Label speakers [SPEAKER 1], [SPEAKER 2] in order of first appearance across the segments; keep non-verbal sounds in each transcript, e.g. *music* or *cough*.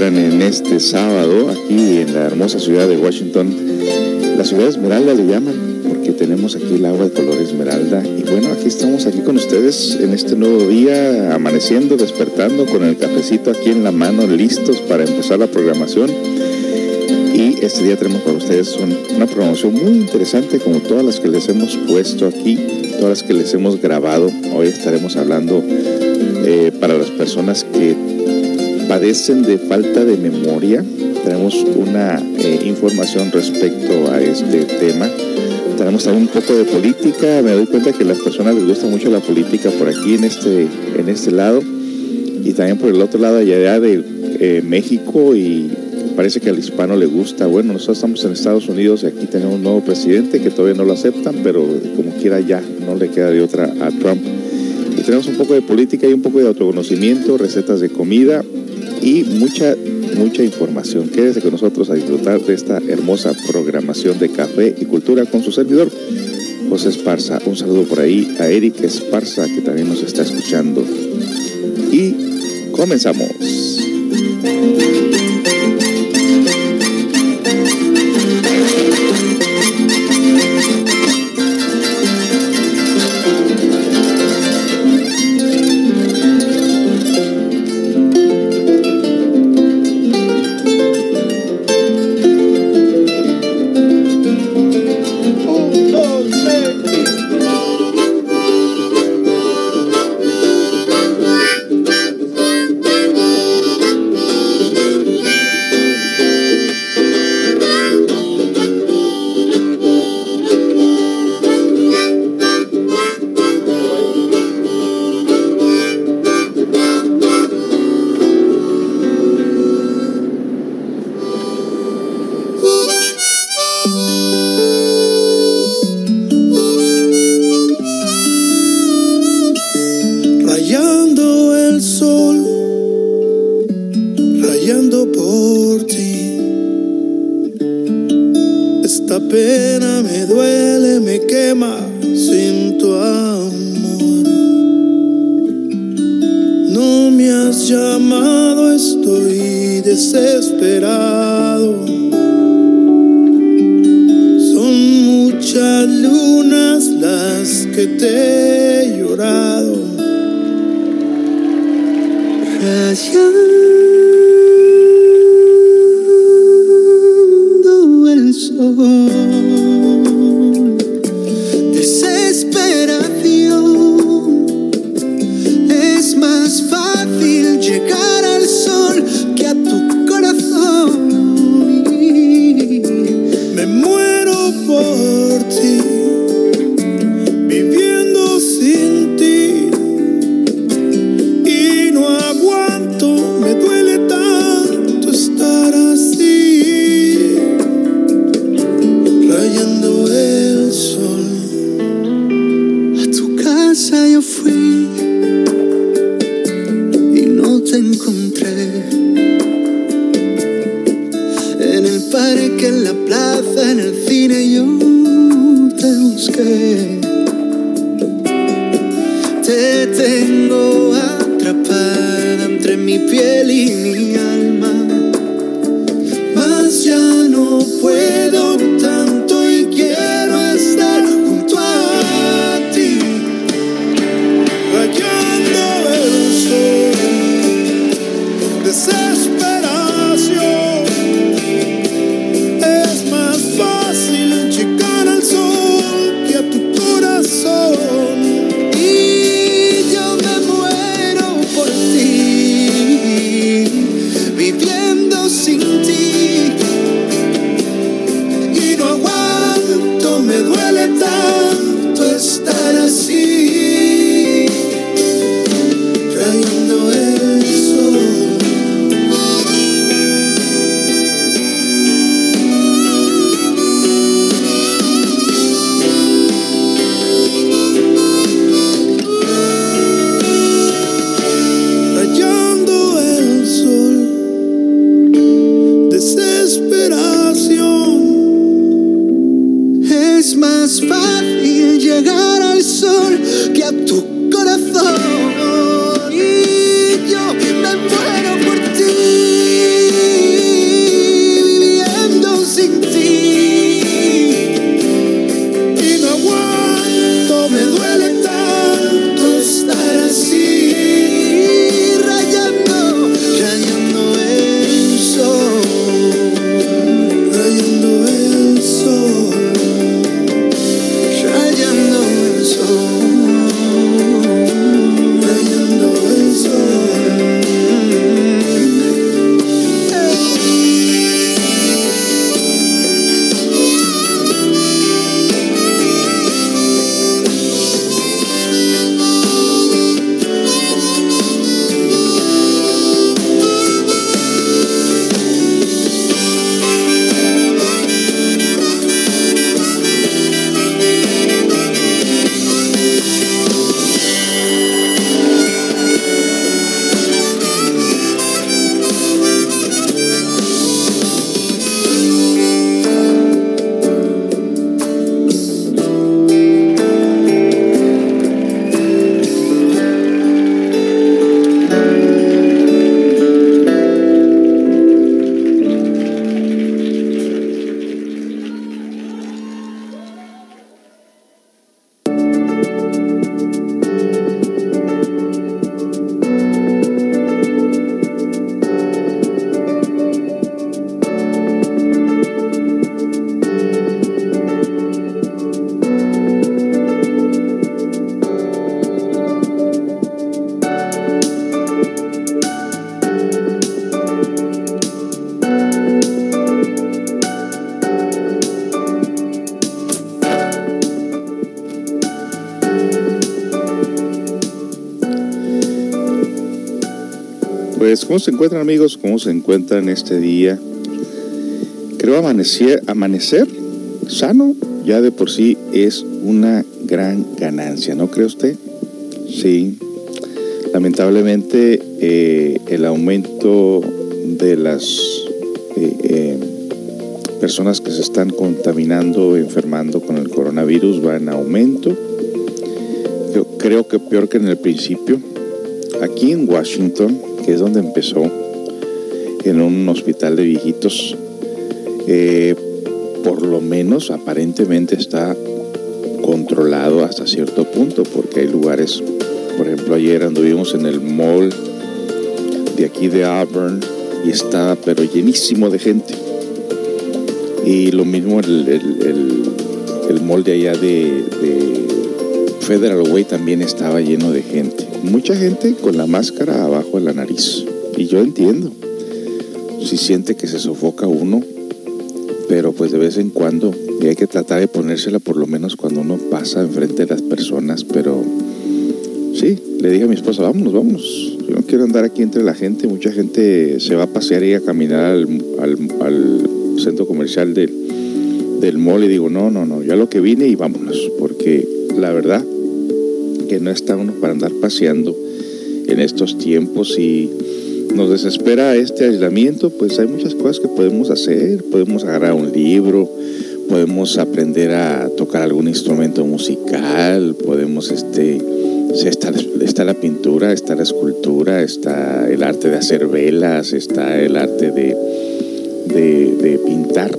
[SPEAKER 1] ¿Cómo se encuentran en este sábado aquí en la hermosa ciudad de Washington? La ciudad Esmeralda le llaman porque tenemos aquí el agua de color esmeralda. Y bueno, aquí estamos aquí con ustedes en este nuevo día, amaneciendo, despertando con el cafecito aquí en la mano, listos para empezar la programación. Y este día tenemos para ustedes una programación muy interesante como todas las que les hemos puesto aquí, todas las que les hemos grabado. Hoy estaremos hablando eh, para las personas que padecen de falta de memoria. Tenemos una eh, información respecto a este tema. Tenemos también un poco de política. Me doy cuenta que a las personas les gusta mucho la política por aquí en este, en este lado y también por el otro lado allá de eh, México y parece que al hispano le gusta. Bueno, nosotros estamos en Estados Unidos y aquí tenemos un nuevo presidente que todavía no lo aceptan, pero como quiera ya no le queda de otra a Trump tenemos un poco de política y un poco de autoconocimiento, recetas de comida y mucha, mucha información. Quédese con nosotros a disfrutar de esta hermosa programación de café y cultura con su servidor, José Esparza. Un saludo por ahí a Eric Esparza, que también nos está escuchando. Y comenzamos. que te he llorado. Gracias. ¿Cómo se encuentran amigos? ¿Cómo se encuentran este día? Creo amanecer, amanecer sano ya de por sí es una gran ganancia, ¿no cree usted? Sí. Lamentablemente eh, el aumento de las eh, eh, personas que se están contaminando, enfermando con el coronavirus va en aumento. Yo creo que peor que en el principio. Aquí en Washington, que es donde empezó, en un hospital de viejitos. Eh, por lo menos aparentemente está controlado hasta cierto punto, porque hay lugares, por ejemplo, ayer anduvimos en el mall de aquí de Auburn y estaba pero llenísimo de gente. Y lo mismo el, el, mall de allá de Federal Way también estaba lleno de gente mucha gente con la máscara abajo de la nariz. Y yo entiendo. Si siente que se sofoca uno, pero pues de vez en cuando, y hay que tratar de ponérsela por lo menos cuando uno pasa enfrente de las personas, pero sí, le dije a mi esposa, vámonos, vámonos. Yo no quiero andar aquí entre la gente, mucha gente se va a pasear y a caminar al, centro comercial del, del mall y digo, no, no, no, ya lo que vine y vámonos, porque la verdad que no está uno para andar paseando en estos tiempos y nos desespera este aislamiento, pues hay muchas cosas que podemos hacer, podemos agarrar un libro, podemos aprender a tocar algún instrumento musical, podemos este está, la pintura, está la escultura, está el arte de hacer velas, está el arte de, de pintar.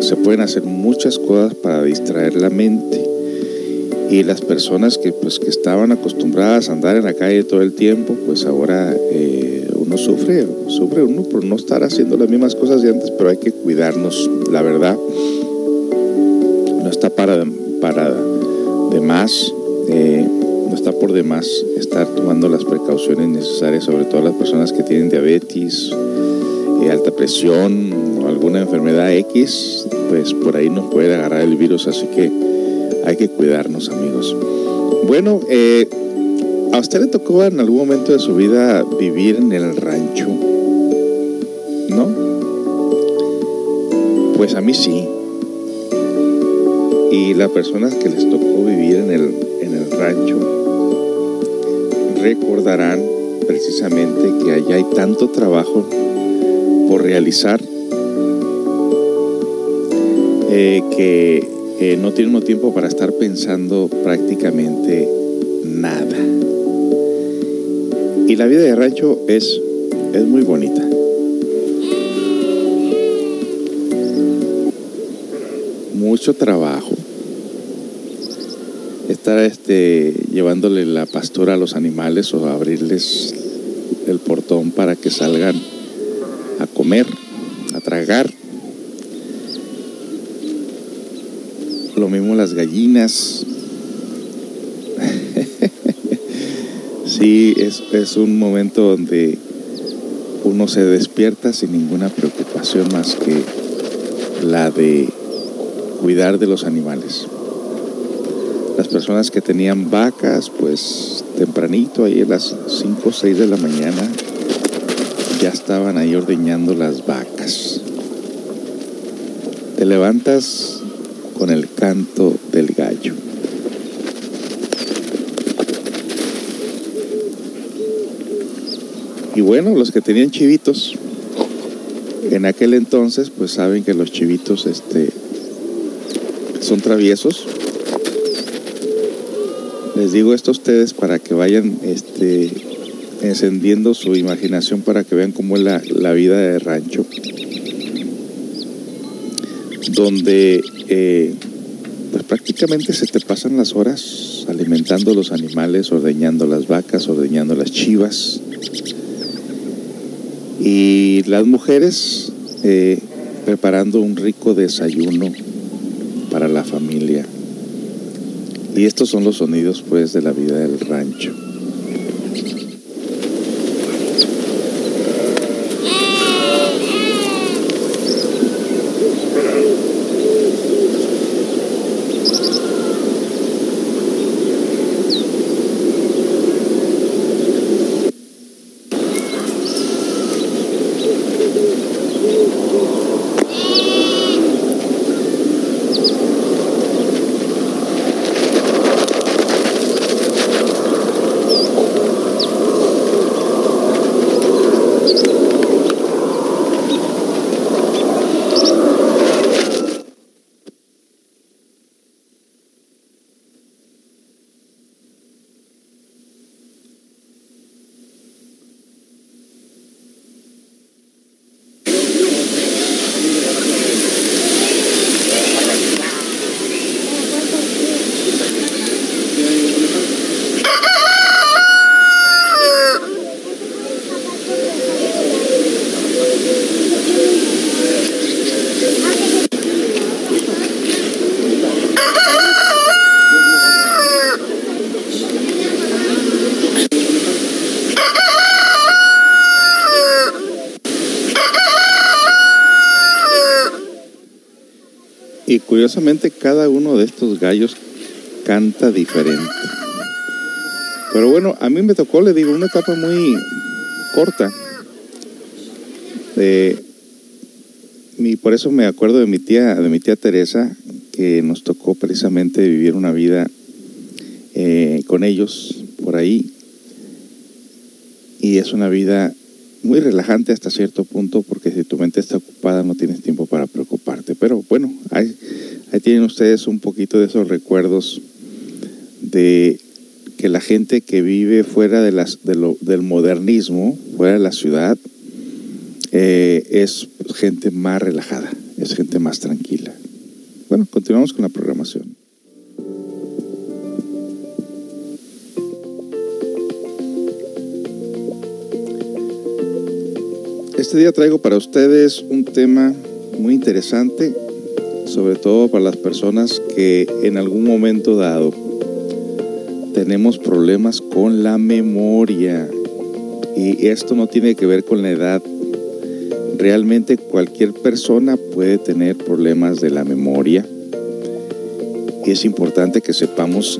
[SPEAKER 1] Se pueden hacer muchas cosas para distraer la mente y las personas que pues que estaban acostumbradas a andar en la calle todo el tiempo pues ahora eh, uno sufre sufre uno por no estar haciendo las mismas cosas de antes pero hay que cuidarnos la verdad. No está para para de más eh, no está por demás estar tomando las precauciones necesarias sobre todo las personas que tienen diabetes eh, alta presión o alguna enfermedad X pues por ahí nos puede agarrar el virus así que hay que cuidarnos, amigos. Bueno, eh, ¿a usted le tocó en algún momento de su vida vivir en el rancho? ¿No? Pues a mí sí. Y las personas que les tocó vivir en el, en el rancho recordarán precisamente que allá hay tanto trabajo por realizar eh, que no tiene uno tiempo para estar pensando prácticamente nada. Y la vida de rancho es, es muy bonita. Mucho trabajo. Estar este, llevándole la pastura a los animales o abrirles el portón para que salgan a comer, a tragar mismo las gallinas. *laughs* sí, es, es un momento donde uno se despierta sin ninguna preocupación más que la de cuidar de los animales. Las personas que tenían vacas, pues tempranito, ahí a las 5 o 6 de la mañana, ya estaban ahí ordeñando las vacas. Te levantas con el canto del gallo. Y bueno, los que tenían chivitos, en aquel entonces, pues saben que los chivitos este, son traviesos. Les digo esto a ustedes para que vayan este, encendiendo su imaginación para que vean cómo es la, la vida de rancho. Donde pues prácticamente se te pasan las horas alimentando los animales, ordeñando las vacas, ordeñando las chivas. Y las mujeres eh, preparando un rico desayuno para la familia. Y estos son los sonidos pues de la vida del rancho. Y curiosamente cada uno de estos gallos canta diferente. Pero bueno, a mí me tocó, le digo, una etapa muy corta. mi, por eso me acuerdo de mi tía, de mi tía Teresa, que nos tocó precisamente vivir una vida eh, con ellos por ahí. Y es una vida muy relajante hasta cierto punto, porque si tu mente está ocupada no tienes tiempo para preocuparte. Pero bueno, ahí, ahí tienen ustedes un poquito de esos recuerdos de que la gente que vive fuera del modernismo, fuera de la ciudad, eh, es gente más relajada, es gente más tranquila. Bueno, continuamos con la programación. Este día traigo para ustedes un tema muy interesante, sobre todo para las personas que en algún momento dado tenemos problemas con la memoria. Y esto no tiene que ver con la edad. Realmente cualquier persona puede tener problemas de la memoria. Y es importante que sepamos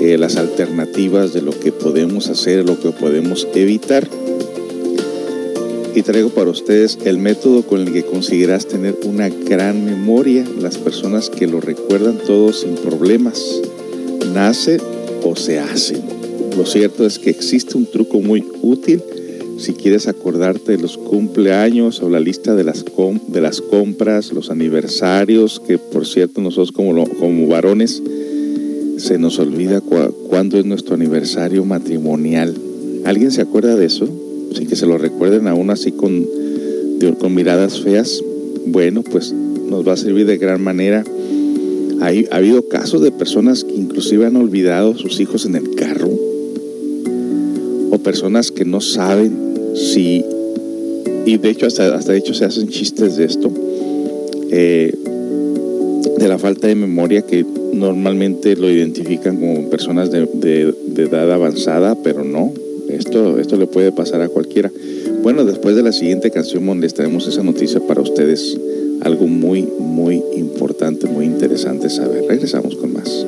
[SPEAKER 1] eh, las alternativas de lo que podemos hacer, lo que podemos evitar. Y traigo para ustedes el método con el que conseguirás tener una gran memoria. Las personas que lo recuerdan todo sin problemas. Nace o se hacen. Lo cierto es que existe un truco muy útil si quieres acordarte de los cumpleaños o la lista de las, de las compras, los aniversarios, que por cierto nosotros como, como varones se nos olvida cuándo es nuestro aniversario matrimonial. ¿Alguien se acuerda de eso? Sin que se lo recuerden aún así con, con miradas feas. Bueno, pues nos va a servir de gran manera ha habido casos de personas que inclusive han olvidado sus hijos en el carro o personas que no saben si, y de hecho hasta, hasta de hecho se hacen chistes de esto, eh, de la falta de memoria que normalmente lo identifican como personas de, edad avanzada, pero no, esto, esto le puede pasar a cualquiera. Bueno, después de la siguiente canción les traemos esa noticia para ustedes algo muy, muy importante, muy interesante saber. Regresamos con más.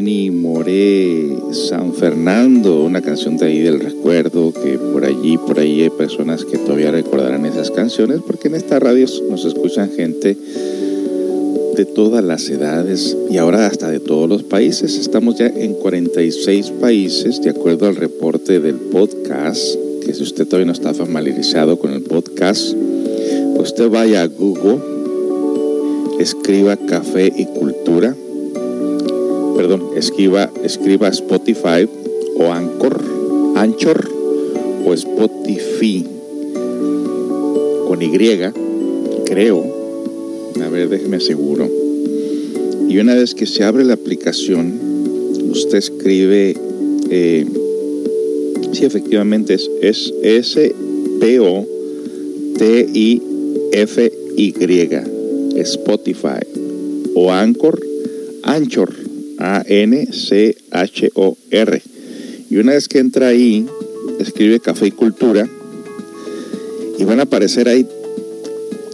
[SPEAKER 1] Benny Moré, San Fernando, una canción de ahí del recuerdo, que por allí, por ahí hay personas que todavía recordarán esas canciones, porque en esta radio nos escuchan gente de todas las edades y ahora hasta de todos los países. Estamos ya en 46 países, de acuerdo al reporte del podcast, que si usted todavía no está familiarizado con el podcast, usted vaya a Google escriba Café y Cultura, perdón, escriba, escriba Spotify o Anchor, Anchor o Spotify con Y, creo. A ver, déjeme aseguro. Y una vez que se abre la aplicación, usted escribe, eh, sí, efectivamente es, es S-P-O-T-I-F-Y Spotify o Anchor, Anchor, A-N-C-H-O-R. Y una vez que entra ahí, escribe Café y Cultura y van a aparecer ahí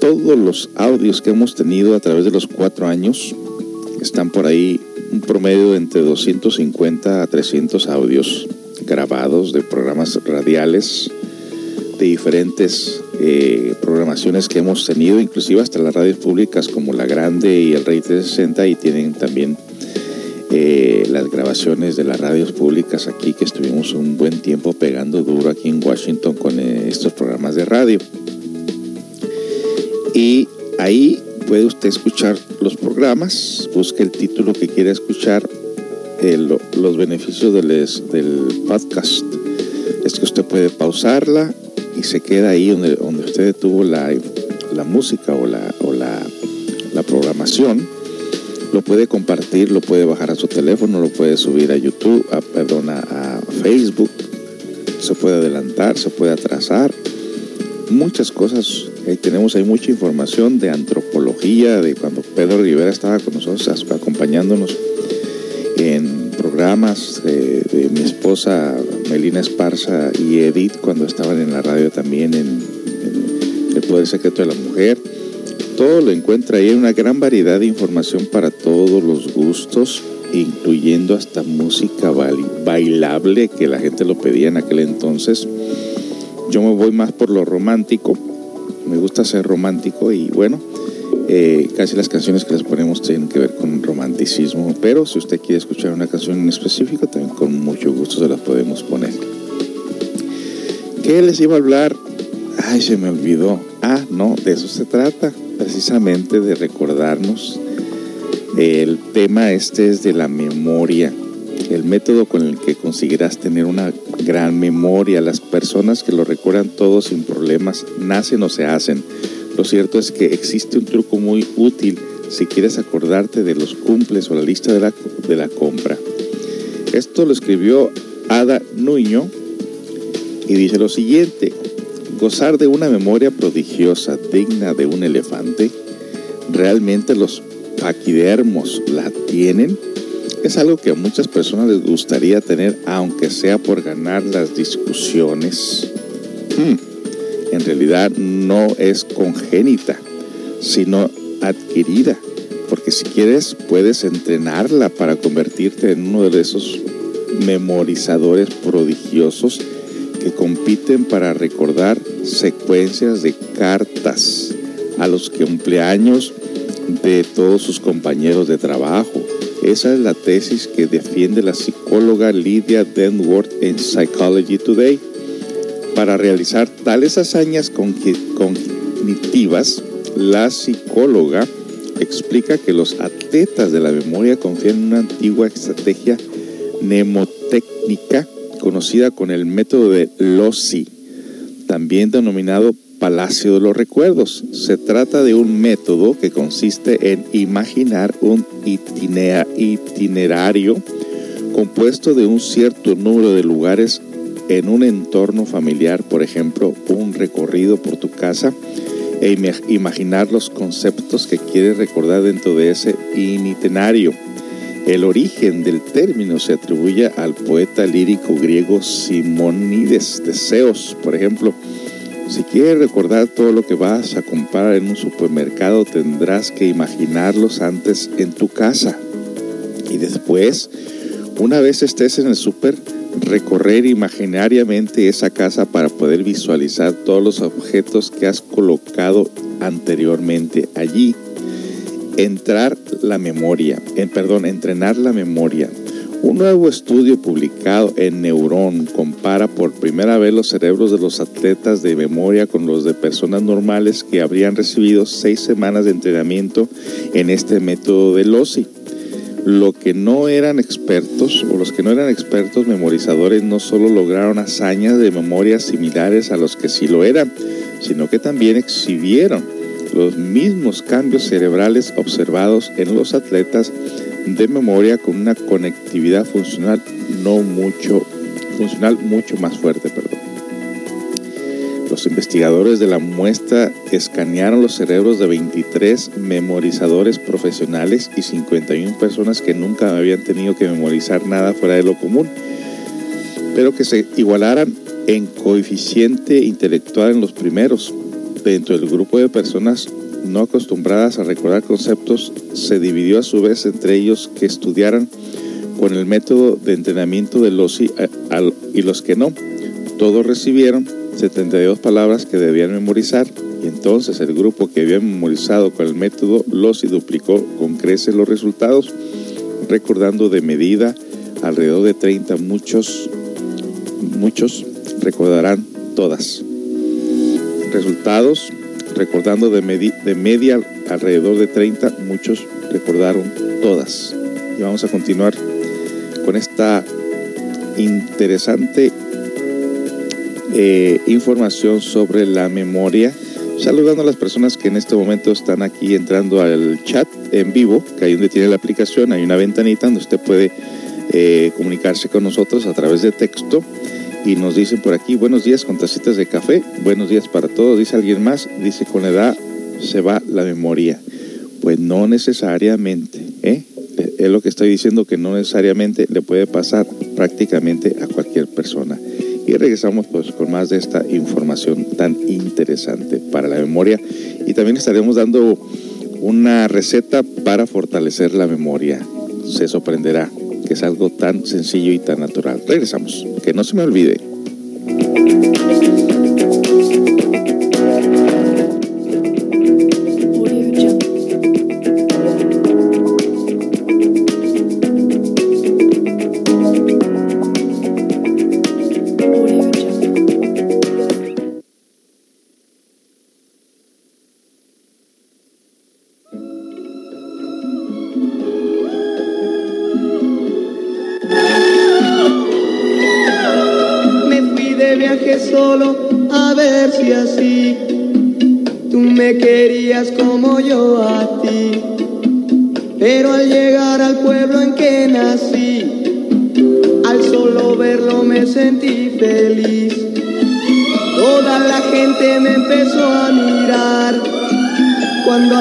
[SPEAKER 1] todos los audios que hemos tenido a través de los cuatro años. Están por ahí un promedio de entre 250 a 300 audios grabados de programas radiales de diferentes eh, programaciones que hemos tenido, inclusive hasta las radios públicas como La Grande y el Rey 360, y tienen también eh, las grabaciones de las radios públicas aquí, que estuvimos un buen tiempo pegando duro aquí en Washington con eh, estos programas de radio. Y ahí puede usted escuchar los programas, busque el título que quiera escuchar, los beneficios del, podcast. Es que usted puede pausarla y se queda ahí donde, usted tuvo la, la música o, la, o la, programación, lo puede compartir, lo puede bajar a su teléfono, lo puede subir a YouTube, a, perdón, a, Facebook, se puede adelantar, se puede atrasar, muchas cosas. Ahí tenemos ahí mucha información de antropología, de cuando Pedro Rivera estaba con nosotros acompañándonos en programas de, mi esposa Melina Esparza y Edith cuando estaban en la radio también en, El Poder Secreto de la Mujer. Lo encuentra ahí, una gran variedad de información para todos los gustos, incluyendo hasta música bailable que la gente lo pedía en aquel entonces. Yo me voy más por lo romántico, me gusta ser romántico y bueno, eh, casi las canciones que les ponemos tienen que ver con romanticismo, pero si usted quiere escuchar una canción en específico, también con mucho gusto se las podemos poner. ¿Qué les iba a hablar? Ay, se me olvidó. Ah, no, de eso se trata, precisamente de recordarnos. El tema este es de la memoria, el método con el que conseguirás tener una gran memoria. Las personas que lo recuerdan todo sin problemas nacen o se hacen lo cierto es que existe un truco muy útil si quieres acordarte de los cumples o la lista de la, de la compra. Esto lo escribió Ada Nuño y dice lo siguiente, gozar de una memoria prodigiosa digna de un elefante, ¿realmente los paquidermos la tienen? Es algo que a muchas personas les gustaría tener, aunque sea por ganar las discusiones. Hmm en realidad no es congénita, sino adquirida. Porque si quieres, puedes entrenarla para convertirte en uno de esos memorizadores prodigiosos que compiten para recordar secuencias de cartas a los cumpleaños de todos sus compañeros de trabajo. Esa es la tesis que defiende la psicóloga Lydia Denworth en Psychology Today. Para realizar tales hazañas cognitivas, la psicóloga explica que los atletas de la memoria confían en una antigua estrategia mnemotécnica conocida con el método de Lossi, también denominado Palacio de los Recuerdos. Se trata de un método que consiste en imaginar un itinerario compuesto de un cierto número de lugares en un entorno familiar, por ejemplo, un recorrido por tu casa, e imaginar los conceptos que quieres recordar dentro de ese itinerario. El origen del término se atribuye al poeta lírico griego Simónides de Zeus, por ejemplo. Si quieres recordar todo lo que vas a comprar en un supermercado, tendrás que imaginarlos antes en tu casa. Y después, una vez estés en el super, recorrer imaginariamente esa casa para poder visualizar todos los objetos que has colocado anteriormente allí. Entrar la memoria, en, perdón, entrenar la memoria. Un nuevo estudio publicado en Neuron compara por primera vez los cerebros de los atletas de memoria con los de personas normales que habrían recibido seis semanas de entrenamiento en este método de LOSI lo que no eran expertos o los que no eran expertos memorizadores no solo lograron hazañas de memoria similares a los que sí lo eran, sino que también exhibieron los mismos cambios cerebrales observados en los atletas de memoria con una conectividad funcional no mucho funcional mucho más fuerte, perdón. Los investigadores de la muestra escanearon los cerebros de 23 memorizadores profesionales y 51 personas que nunca habían tenido que memorizar nada fuera de lo común, pero que se igualaran en coeficiente intelectual en los primeros. Dentro del grupo de personas no acostumbradas a recordar conceptos, se dividió a su vez entre ellos que estudiaran con el método de entrenamiento de los y los que no. Todos recibieron 72 palabras que debían memorizar y entonces el grupo que había memorizado con el método los y duplicó con creces los resultados, recordando de medida alrededor de 30 muchos, muchos recordarán todas. Resultados, recordando de, de media alrededor de 30, muchos recordaron todas. Y vamos a continuar con esta interesante eh, información sobre la memoria. Saludando a las personas que en este momento están aquí entrando al chat en vivo, que ahí donde tiene la aplicación, hay una ventanita donde usted puede eh, comunicarse con nosotros a través de texto. Y nos dicen por aquí, buenos días con tacitas de café, buenos días para todos, dice alguien más, dice con edad se va la memoria. Pues no necesariamente, ¿eh? Es lo que estoy diciendo que no necesariamente le puede pasar prácticamente a cualquier persona. Y regresamos pues con más de esta información tan interesante para la memoria. Y también estaremos dando una receta para fortalecer la memoria. Se sorprenderá que es algo tan sencillo y tan natural. Regresamos. Que no se me olvide.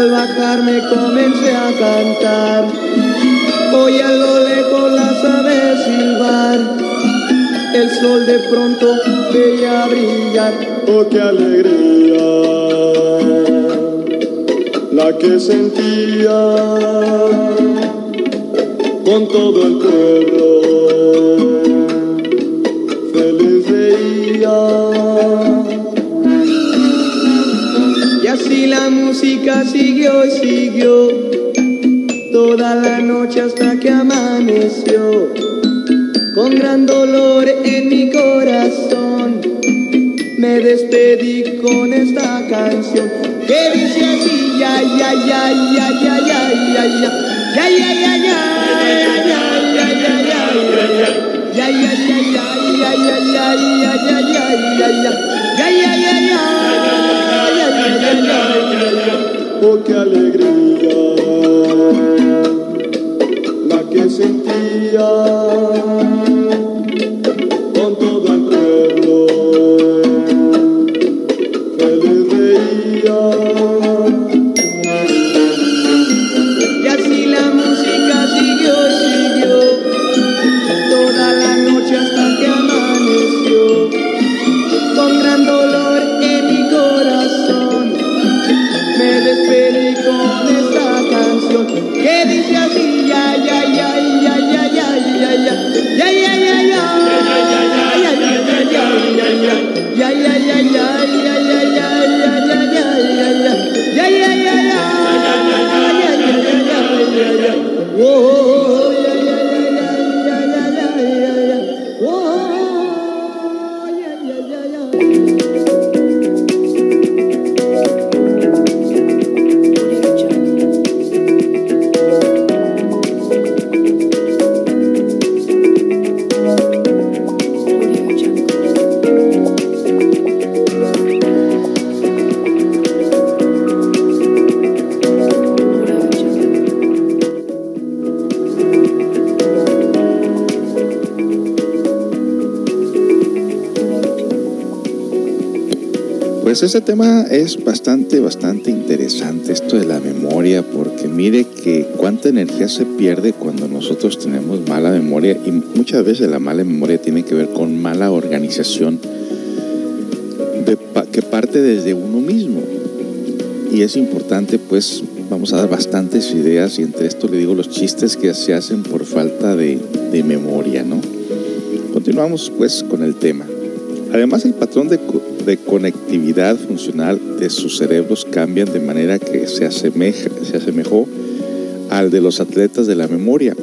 [SPEAKER 2] Al bajar me comencé a cantar. Hoy a lo lejos las aves silbar, el sol de pronto veía brillar. Oh, qué alegría! la que sentía con todo el pueblo.
[SPEAKER 3] Siguió y siguió toda la noche hasta que amaneció. Con gran dolor en mi corazón me despedí con esta canción que dice así ya ya ya ya ya ya ya ya ya ya ya ya ya ya ya Qué alegría. La que sentía
[SPEAKER 1] ese tema es bastante, bastante interesante, esto de la memoria, porque mire que cuánta energía se pierde cuando nosotros tenemos mala memoria y muchas veces la mala memoria tiene que ver con mala organización de que parte desde uno mismo. Y es importante, pues, vamos a dar bastantes ideas y entre esto le digo los chistes que se hacen por falta de, de memoria, ¿no? Continuamos, pues, con el tema. Además, el patrón de, de conectividad funcional de sus cerebros cambian de manera que se, asemeja, se asemejó al de los atletas de la memoria.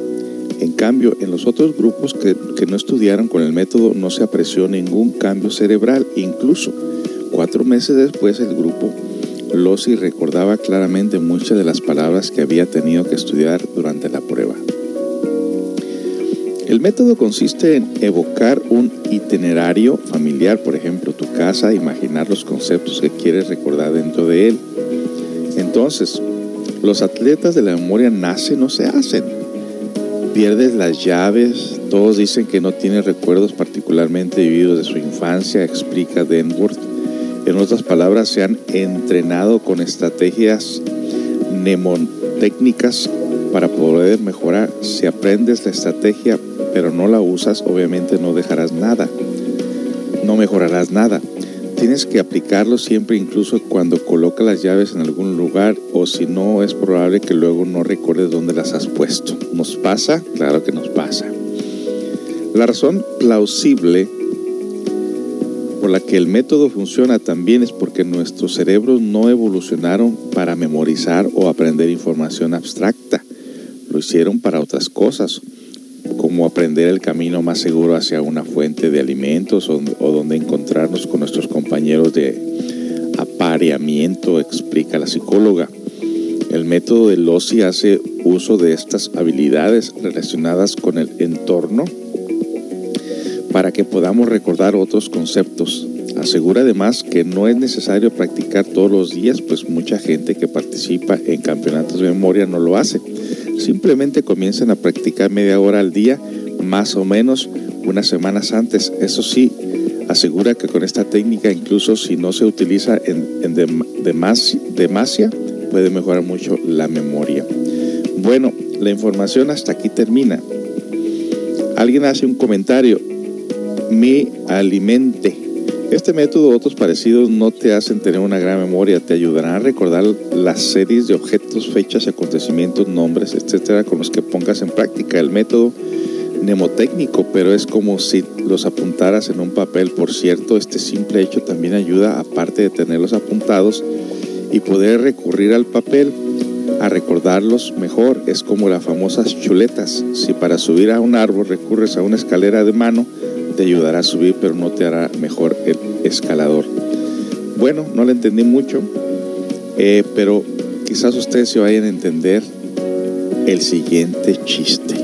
[SPEAKER 1] En cambio, en los otros grupos que, que no estudiaron con el método no se apreció ningún cambio cerebral. Incluso cuatro meses después el grupo Lossi recordaba claramente muchas de las palabras que había tenido que estudiar durante la prueba. El método consiste en evocar un itinerario familiar, por ejemplo, casa, imaginar los conceptos que quieres recordar dentro de él. Entonces, los atletas de la memoria nacen o se hacen. Pierdes las llaves, todos dicen que no tienen recuerdos particularmente vividos de su infancia, explica Denworth. En otras palabras, se han entrenado con estrategias mnemotécnicas para poder mejorar. Si aprendes la estrategia pero no la usas, obviamente no dejarás nada. No mejorarás nada. Tienes que aplicarlo siempre, incluso cuando colocas las llaves en algún lugar o si no, es probable que luego no recuerdes dónde las has puesto. ¿Nos pasa? Claro que nos pasa. La razón plausible por la que el método funciona también es porque nuestros cerebros no evolucionaron para memorizar o aprender información abstracta. Lo hicieron para otras cosas, aprender el camino más seguro hacia una fuente de alimentos o, o donde encontrarnos con nuestros compañeros de apareamiento, explica la psicóloga. El método de Lossi hace uso de estas habilidades relacionadas con el entorno para que podamos recordar otros conceptos. Asegura además que no es necesario practicar todos los días, pues mucha gente que participa en campeonatos de memoria no lo hace. Simplemente comienzan a practicar media hora al día, más o menos unas semanas antes. Eso sí, asegura que con esta técnica, incluso si no se utiliza en, en dem, demas, demasia, puede mejorar mucho la memoria. Bueno, la información hasta aquí termina. Alguien hace un comentario. Mi alimente. Este método u otros parecidos no te hacen tener una gran memoria, te ayudarán a recordar las series de objetos, fechas, acontecimientos, nombres, etcétera, con los que pongas en práctica el método mnemotécnico, pero es como si los apuntaras en un papel. Por cierto, este simple hecho también ayuda, aparte de tenerlos apuntados, y poder recurrir al papel a recordarlos mejor. Es como las famosas chuletas. Si para subir a un árbol recurres a una escalera de mano, te ayudará a subir, pero no te hará mejor el escalador. Bueno, no le entendí mucho, eh, pero quizás ustedes se vayan a entender el siguiente chiste.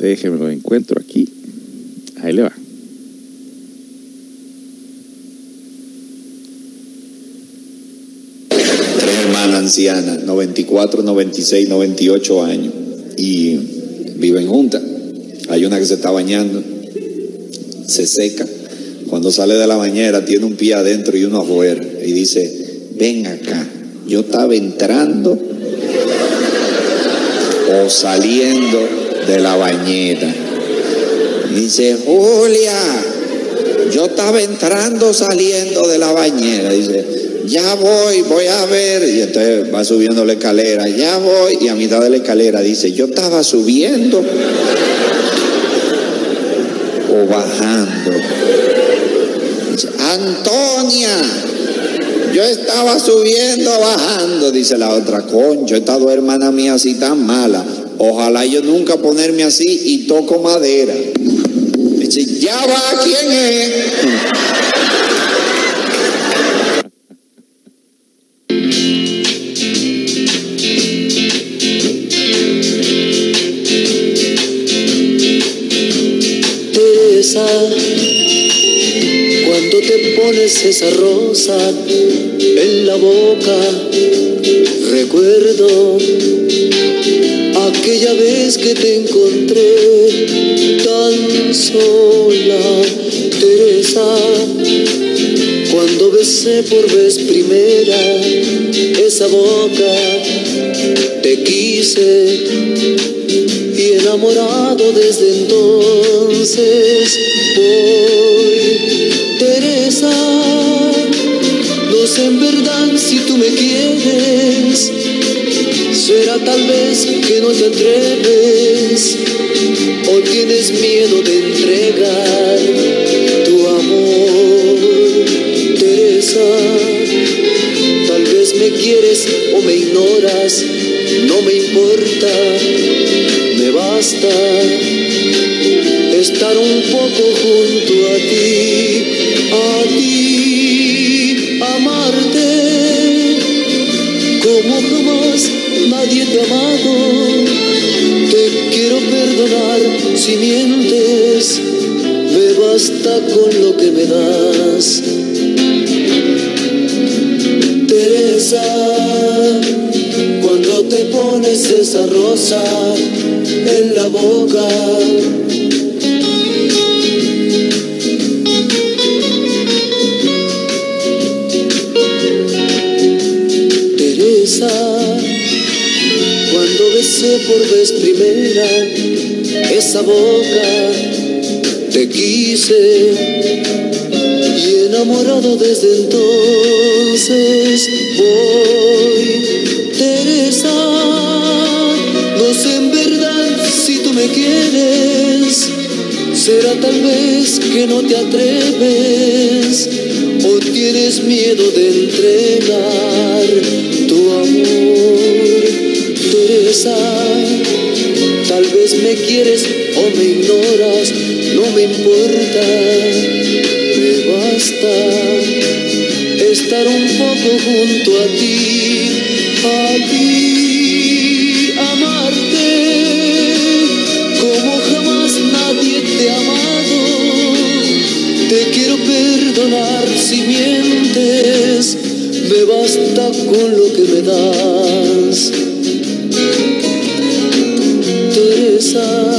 [SPEAKER 1] Déjeme lo encuentro aquí. Ahí le va.
[SPEAKER 4] Tres hermanas ancianas, 94, 96, 98 años, y viven juntas. Hay una que se está bañando, se seca. Cuando sale de la bañera tiene un pie adentro y uno afuera. Y dice, ven acá, yo estaba entrando o saliendo de la bañera. Dice, Julia, yo estaba entrando saliendo de la bañera. Dice, ya voy, voy a ver. Y entonces va subiendo la escalera, ya voy. Y a mitad de la escalera dice, yo estaba subiendo o bajando. Dice, Antonia, yo estaba subiendo bajando. Dice la otra, concho, esta dos hermanas mías así tan mala. Ojalá yo nunca ponerme así y toco madera. Ya va, ¿quién es?
[SPEAKER 5] Teresa, cuando te pones esa rosa en la boca, recuerdo aquella vez que te encontré tan sola, Teresa, cuando besé por vez primera esa boca, te quise y enamorado desde entonces voy, Teresa, no sé en verdad si tú me quieres, será tal vez que no te atreves o tienes miedo de entregar tu amor, Teresa, tal vez me quieres o me ignoras, no me importa me basta estar un poco junto a ti, si mientes, me basta con lo que me das. Teresa, cuando te pones esa rosa en la boca. Teresa, cuando besé por vez primera esa boca, te quise y enamorado desde entonces voy, Teresa, no sé en verdad si tú me quieres, será tal vez que no te atreves o tienes miedo de entregar tu amor, Teresa, tal vez me quieres o me ignoras, no me importa me basta estar un poco junto a ti, a ti, amarte como jamás nadie te ha amado. Te quiero perdonar si mientes, me basta con lo que me das. Teresa,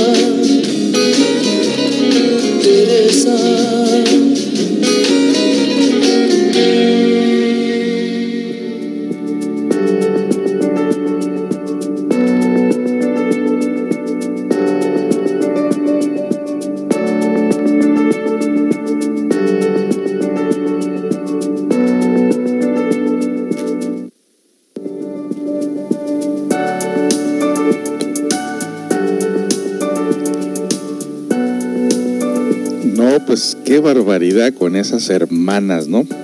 [SPEAKER 1] barbaridad con esas hermanas, ¿no? *laughs*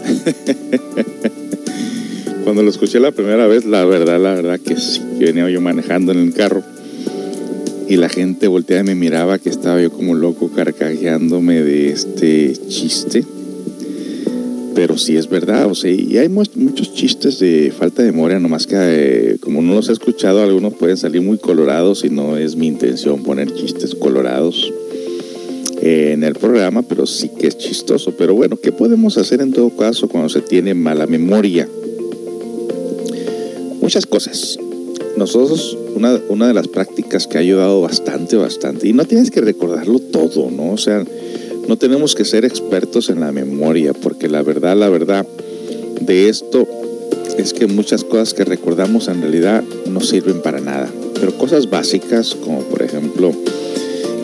[SPEAKER 1] Cuando lo escuché la primera vez, la verdad, la verdad que sí, venía yo manejando en el carro y la gente volteaba y me miraba que estaba yo como loco carcajeándome de este chiste. Pero sí es verdad, o sea, y hay muchos chistes de falta de memoria, nomás que eh, como no los he escuchado, algunos pueden salir muy colorados y no es mi intención poner chistes colorados eh, en el programa, pero sí que es chistoso. Pero bueno, ¿qué podemos hacer en todo caso cuando se tiene mala memoria? Muchas cosas. Nosotros, una, una de las prácticas que ha ayudado bastante, bastante, y no tienes que recordarlo todo, ¿no? O sea, no tenemos que ser expertos en la memoria, porque la verdad, la verdad de esto es que muchas cosas que recordamos en realidad no sirven para nada. Pero cosas básicas, como por ejemplo,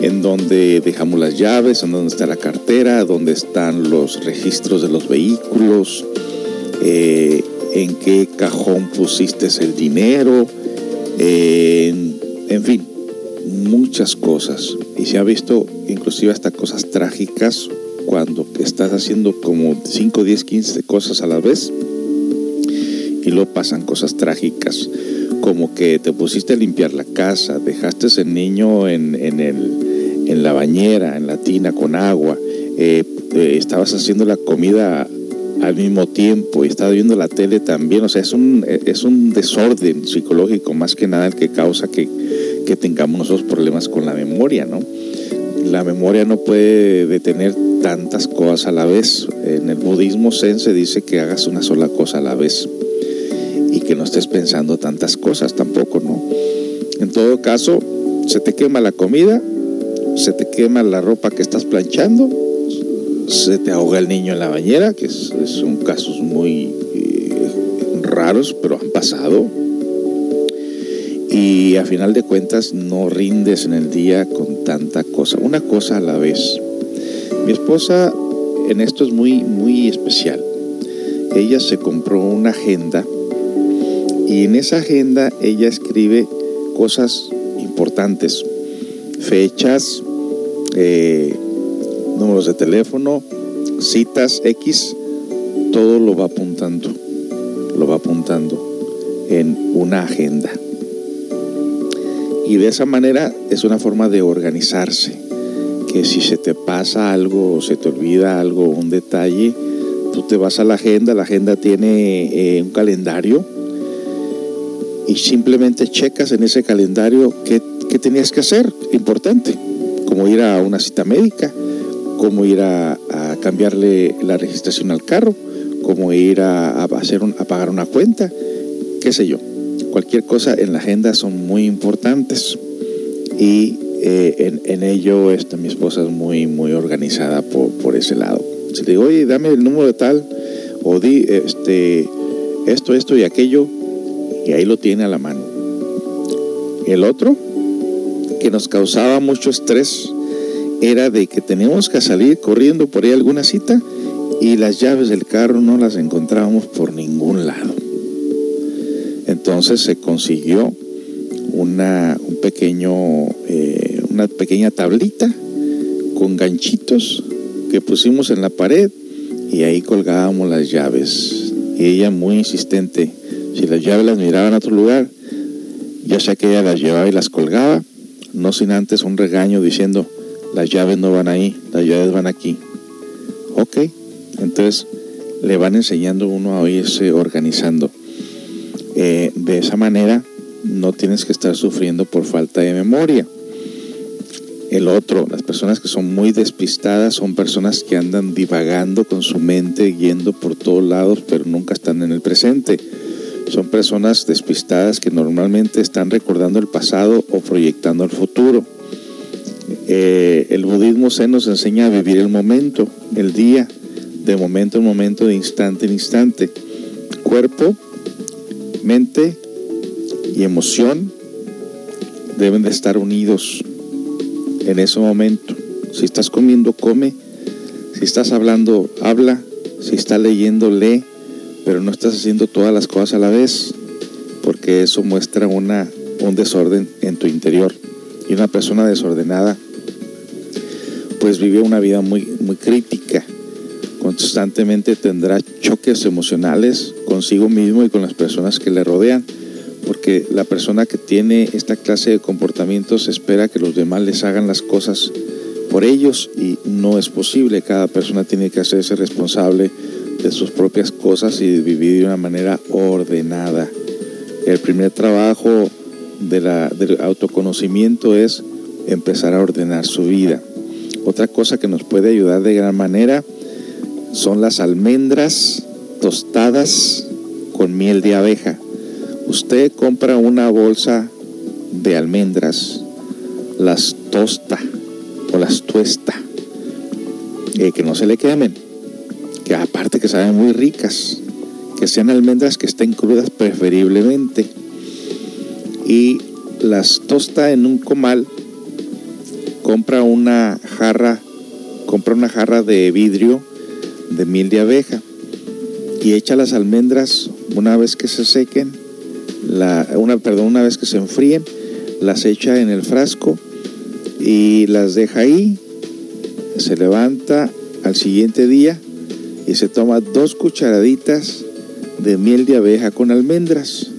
[SPEAKER 1] en donde dejamos las llaves, en donde está la cartera, dónde están los registros de los vehículos, eh, en qué cajón pusiste el dinero, en fin, muchas cosas. Y se ha visto inclusive hasta cosas trágicas cuando estás haciendo como 5, 10, 15 cosas a la vez y luego pasan cosas trágicas como que te pusiste a limpiar la casa, dejaste ese niño en, el, en la bañera, en la tina con agua, eh, eh, estabas haciendo la comida al mismo tiempo y estabas viendo la tele también, o sea, es un, es un desorden psicológico más que nada el que causa que que tengamos nosotros problemas con la memoria, ¿no? La memoria no puede detener tantas cosas a la vez. En el budismo zen se dice que hagas una sola cosa a la vez y que no estés pensando tantas cosas tampoco, ¿no? En todo caso, se te quema la comida, se te quema la ropa que estás planchando, se te ahoga el niño en la bañera, que son casos muy eh, raros, pero han pasado y a final de cuentas no rindes en el día con tanta cosa, una cosa a la vez. Mi esposa en esto es muy, muy especial. Ella se compró una agenda y en esa agenda ella escribe cosas importantes, fechas, eh, números de teléfono, citas X, todo lo va apuntando, lo va apuntando en una agenda. Y de esa manera es una forma de organizarse, que si se te pasa algo o se te olvida algo, un detalle, tú te vas a la agenda, la agenda tiene eh, un calendario y simplemente checas en ese calendario qué, tenías que hacer, importante, como ir a una cita médica, como ir a, cambiarle la registración al carro, como ir a, hacer a pagar una cuenta, qué sé yo cualquier cosa en la agenda son muy importantes y eh, en, ello esta, mi esposa es muy, muy organizada por, por ese lado. Si le digo, oye, dame el número de tal, o di este, esto, esto y aquello, y ahí lo tiene a la mano. El otro, que nos causaba mucho estrés, era de que teníamos que salir corriendo por ahí alguna cita y las llaves del carro no las encontrábamos por ningún lado. Entonces se consiguió una, un pequeño, eh, una pequeña tablita con ganchitos que pusimos en la pared y ahí colgábamos las llaves. Y ella muy insistente, si las llaves las miraban a otro lugar, ya sea que ella las llevaba y las colgaba, no sin antes un regaño diciendo, las llaves no van ahí, las llaves van aquí. Ok, entonces le van enseñando uno a irse organizando. Eh, de esa manera no tienes que estar sufriendo por falta de memoria. El otro, las personas que son muy despistadas son personas que andan divagando con su mente, yendo por todos lados, pero nunca están en el presente. Son personas despistadas que normalmente están recordando el pasado o proyectando el futuro. Eh, el budismo se nos enseña a vivir el momento, el día, de momento en momento, de instante en instante. Cuerpo, mente y emoción deben de estar unidos en ese momento. Si estás comiendo, come. Si estás hablando, habla. Si estás leyendo, lee. Pero no estás haciendo todas las cosas a la vez, porque eso muestra una, un desorden en tu interior. Y una persona desordenada, pues vive una vida muy, muy crítica. Constantemente tendrá choques emocionales consigo mismo y con las personas que le rodean, porque la persona que tiene esta clase de comportamientos espera que los demás les hagan las cosas por ellos y no es posible. Cada persona tiene que hacerse responsable de sus propias cosas y vivir de una manera ordenada. El primer trabajo del autoconocimiento es empezar a ordenar su vida. Otra cosa que nos puede ayudar de gran manera son las almendras tostadas con miel de abeja. Usted compra una bolsa de almendras, las tosta o las tuesta, eh, que no se le quemen, que aparte que saben muy ricas, que sean almendras que estén crudas preferiblemente, y las tosta en un comal compra una jarra, compra una jarra de vidrio de miel de abeja y echa las almendras una vez que se sequen, la, una, perdón, una vez que se enfríen, las echa en el frasco y las deja ahí, se levanta al siguiente día y se toma dos cucharaditas de miel de abeja con almendras.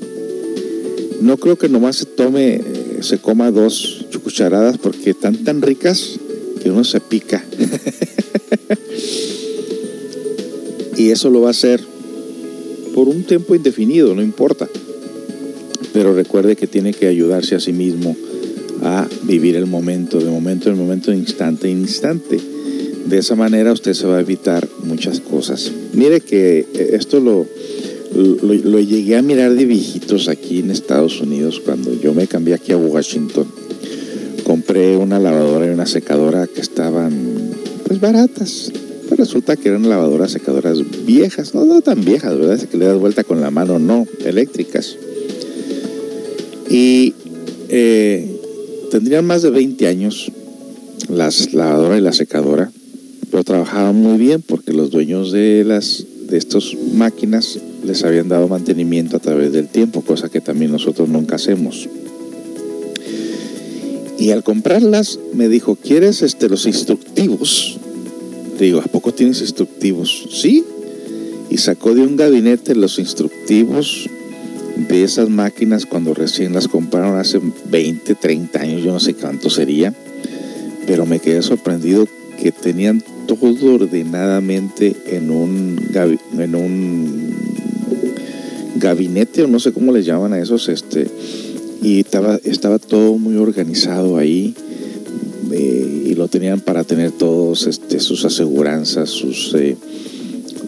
[SPEAKER 1] No creo que nomás se tome, se coma dos cucharadas porque están tan ricas que uno se pica. *laughs* y eso lo va a hacer por un tiempo indefinido, no importa. Pero recuerde que tiene que ayudarse a sí mismo a vivir el momento, de momento en momento, de instante en instante. De esa manera usted se va a evitar muchas cosas. Mire que esto lo, lo, llegué a mirar de viejitos aquí en Estados Unidos cuando yo me cambié aquí a Washington compré una lavadora y una secadora que estaban pues baratas. Pues resulta que eran lavadoras secadoras viejas, no, tan viejas, ¿verdad? Es que le das vuelta con la mano, no, eléctricas. Y eh, tendrían más de 20 años las lavadora y la secadora, muy bien porque los dueños de las de estas máquinas les habían dado mantenimiento a través del tiempo, cosa que también nosotros nunca hacemos. Y al comprarlas me dijo, ¿quieres este, los instructivos? Le digo, ¿a poco tienes instructivos? Sí. Y sacó de un gabinete los instructivos de esas máquinas cuando recién las compraron hace 20, 30 años, yo no sé cuánto sería. Pero me quedé sorprendido que tenían todo ordenadamente en un, en un gabinete, o no sé cómo les llaman a esos, este, y estaba, estaba todo muy organizado ahí eh, y lo tenían para tener todos este, sus aseguranzas, sus eh,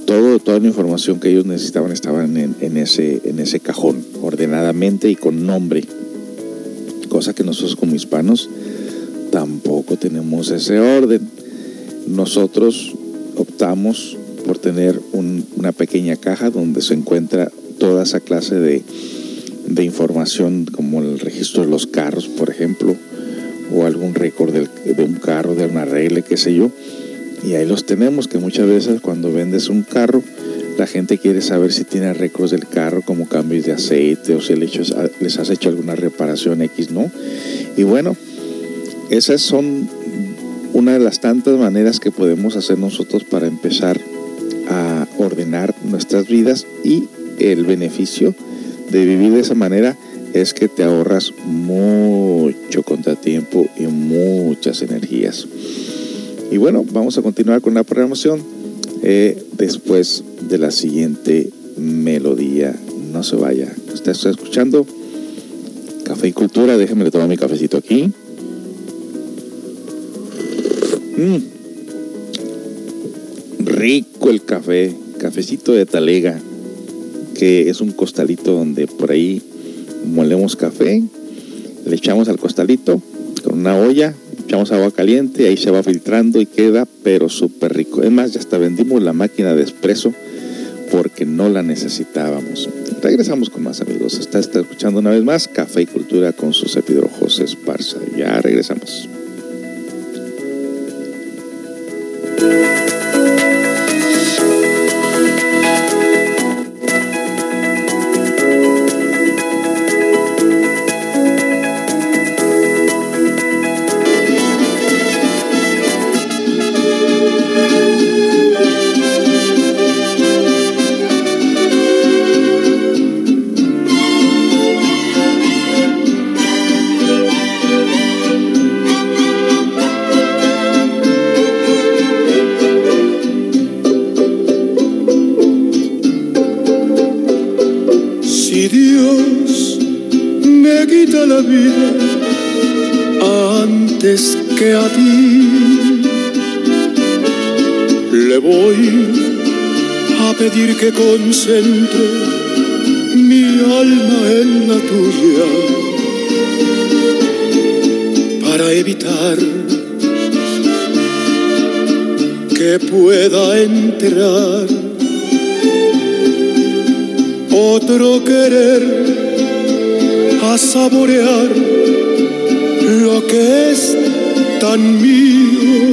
[SPEAKER 1] todo, toda la información que ellos necesitaban estaban en, ese, en ese cajón, ordenadamente y con nombre, cosa que nosotros como hispanos tampoco tenemos ese orden. Nosotros optamos por tener un, una pequeña caja donde se encuentra toda esa clase de de información como el registro de los carros, por ejemplo, o algún récord de un carro, de una regla, qué sé yo. Y ahí los tenemos, que muchas veces cuando vendes un carro, la gente quiere saber si tiene récords del carro, como cambios de aceite, o si les has hecho alguna reparación X, ¿no? Y bueno, esas son una de las tantas maneras que podemos hacer nosotros para empezar a ordenar nuestras vidas y el beneficio de vivir de esa manera es que te ahorras mucho contratiempo y muchas energías. Y bueno, vamos a continuar con la programación eh, después de la siguiente melodía. No se vaya. Usted está escuchando Café y Cultura. Déjenme tomar mi cafecito aquí. Mm. Rico el café. Cafecito de talega que es un costalito donde por ahí molemos café, le echamos al costalito con una olla, echamos agua caliente, ahí se va filtrando y queda pero súper rico. Es más, ya hasta vendimos la máquina de espresso porque no la necesitábamos. Regresamos con más amigos. Está, está escuchando una vez más Café y Cultura con su servidor José Esparza. Ya regresamos.
[SPEAKER 6] Que concentre mi alma en la tuya para evitar que pueda entrar otro querer a saborear lo que es tan mío.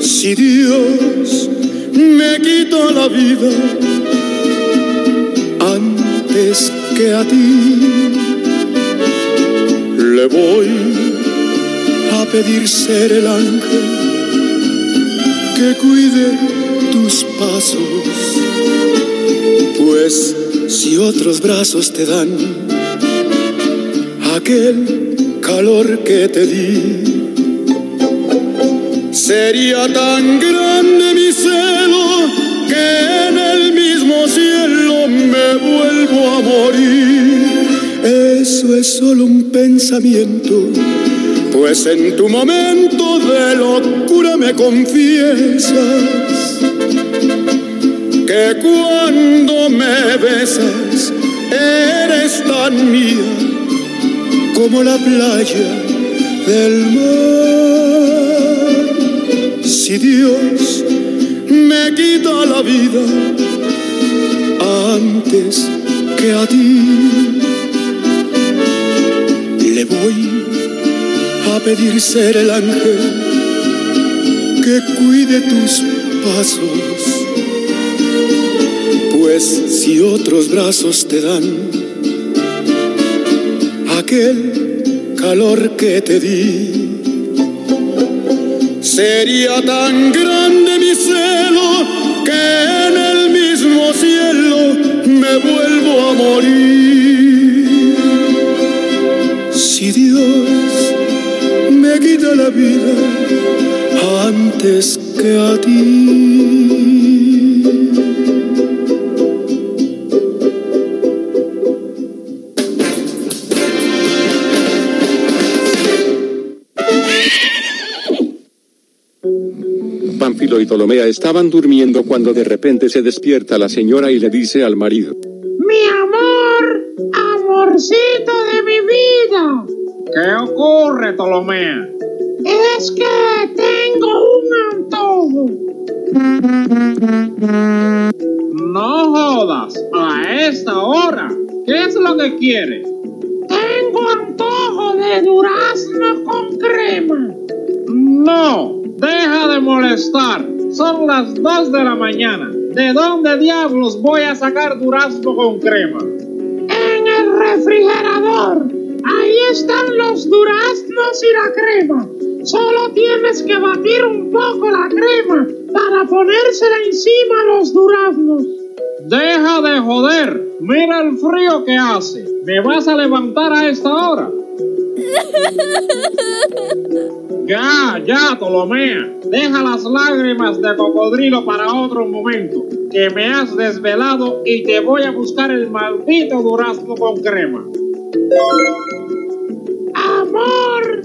[SPEAKER 6] Si Dios me quita la vida antes que a ti, le voy a pedir ser el ángel que cuide tus pasos, pues si otros brazos te dan aquel calor que te di, sería tan grande mi Eso es solo un pensamiento, pues en tu momento de locura me confiesas que cuando me besas eres tan mía como la playa del mar. Si Dios me quita la vida antes que a ti, pedir ser el ángel que cuide tus pasos. Pues si otros brazos te dan aquel calor que te di, sería tan grande mi celo que en el mismo cielo me vuelvo a morir. Si Dios quita la vida antes que a ti.
[SPEAKER 7] Pánfilo y Ptolomea estaban durmiendo cuando de repente se despierta la señora y le dice al marido.
[SPEAKER 8] ¿Qué ocurre, Ptolomea?
[SPEAKER 9] Es que tengo un antojo.
[SPEAKER 8] No jodas, a esta hora. ¿Qué es lo que quieres?
[SPEAKER 9] Tengo antojo de durazno con crema.
[SPEAKER 8] No, deja de molestar. Son las 2 de la mañana. ¿De dónde diablos voy a sacar durazno con crema?
[SPEAKER 9] En el refrigerador. Ahí están los duraznos y la crema. Solo tienes que batir un poco la crema para ponérsela encima a los duraznos.
[SPEAKER 8] Deja de joder. Mira el frío que hace. ¿Me vas a levantar a esta hora? *laughs* Ya, ya, Ptolomea. Deja las lágrimas de cocodrilo para otro momento. Que me has desvelado y te voy a buscar el maldito durazno con crema.
[SPEAKER 9] Amor,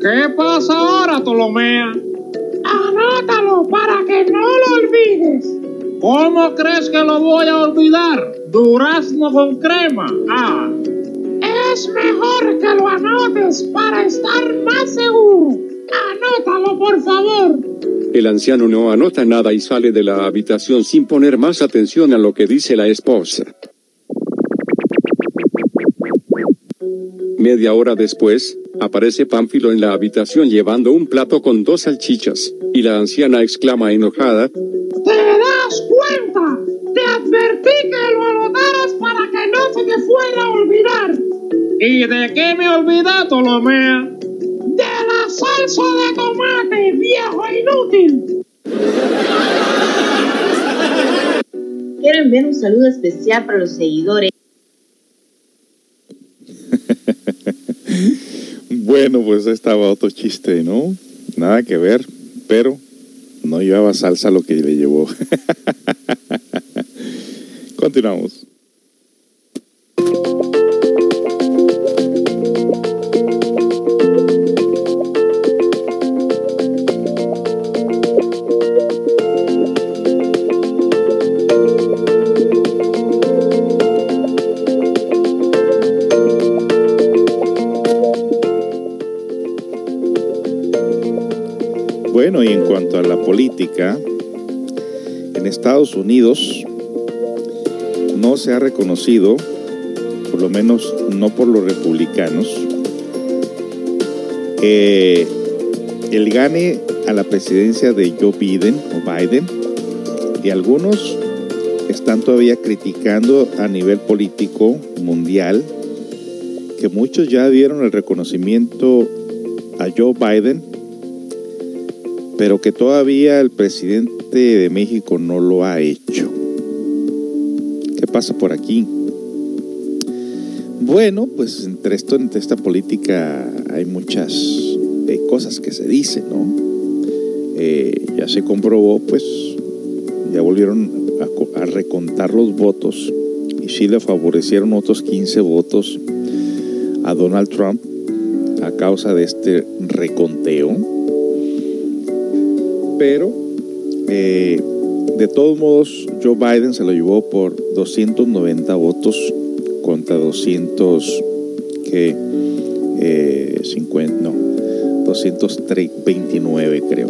[SPEAKER 8] ¿Qué pasa ahora, Ptolomea?
[SPEAKER 9] anótalo para que no lo olvides.
[SPEAKER 8] ¿Cómo crees que lo voy a olvidar? Durazno con crema. Ah,
[SPEAKER 9] Es mejor que lo anotes para estar más seguro. Anótalo, por favor.
[SPEAKER 7] El anciano no anota nada y sale de la habitación sin poner más atención a lo que dice la esposa. Media hora después, aparece Pánfilo en la habitación llevando un plato con dos salchichas, y la anciana exclama enojada,
[SPEAKER 9] ¿Te das cuenta? Te advertí que lo anotaras para que no se te fuera a olvidar.
[SPEAKER 8] ¿y de qué me olvidé, Ptolomea?
[SPEAKER 9] De la salsa de tomate, viejo inútil.
[SPEAKER 10] Quiero enviar un saludo especial para los seguidores.
[SPEAKER 1] bueno, pues estaba otro chiste, ¿no? Nada que ver, pero no llevaba salsa lo que le llevó. *laughs* Continuamos. Bueno, y en cuanto a la política, en Estados Unidos no se ha reconocido, por lo menos no por los republicanos, eh, el gane a la presidencia de Joe Biden o Biden y algunos están todavía criticando a nivel político mundial que muchos ya dieron el reconocimiento a Joe Biden, pero que todavía el presidente de México no lo ha hecho. ¿Qué pasa por aquí? Bueno, pues entre esto, entre esta política hay muchas cosas que se dicen, ¿no? Eh, ya se comprobó, pues, ya volvieron a recontar los votos y sí le favorecieron otros 15 votos a Donald Trump a causa de este reconteo. Pero, eh, de todos modos, Joe Biden se lo llevó por 290 votos contra 200 que eh, 50, no, 229 creo.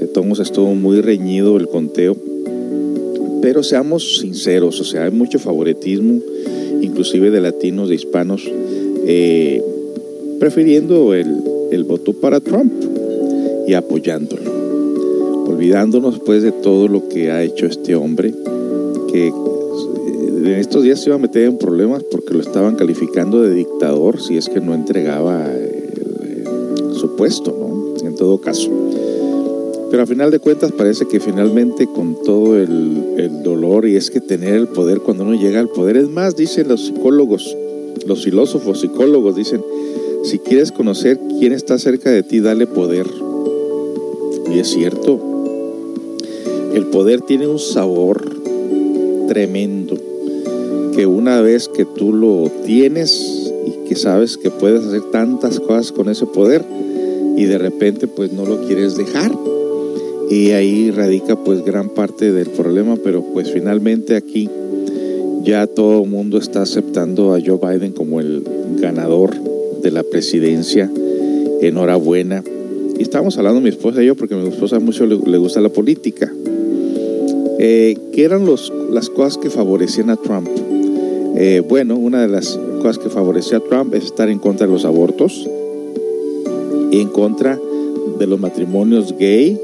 [SPEAKER 1] De todos modos estuvo muy reñido el conteo, pero seamos sinceros, o sea, hay mucho favoritismo, inclusive de latinos, de hispanos, eh, prefiriendo el, el voto para Trump y apoyándolo, olvidándonos pues de todo lo que ha hecho este hombre, que eh, en estos días se iba a meter en problemas porque lo estaban calificando de dictador si es que no entregaba el- el- su puesto, ¿no? En todo caso. Pero a final de cuentas parece que finalmente con todo el, el dolor y es que tener el poder cuando uno llega al poder, es más, dicen los psicólogos, los filósofos, psicólogos, dicen, si quieres conocer quién está cerca de ti, dale poder. Y es cierto, el poder tiene un sabor tremendo, que una vez que tú lo tienes y que sabes que puedes hacer tantas cosas con ese poder y de repente pues no lo quieres dejar. Y ahí radica pues gran parte del problema, pero pues finalmente aquí ya todo el mundo está aceptando a Joe Biden como el ganador de la presidencia. Enhorabuena. Y estábamos hablando mi esposa y yo porque a mi esposa mucho le, le gusta la política. Eh, ¿Qué eran los, las cosas que favorecían a Trump? Eh, bueno, una de las cosas que favorecía a Trump es estar en contra de los abortos en contra de los matrimonios gay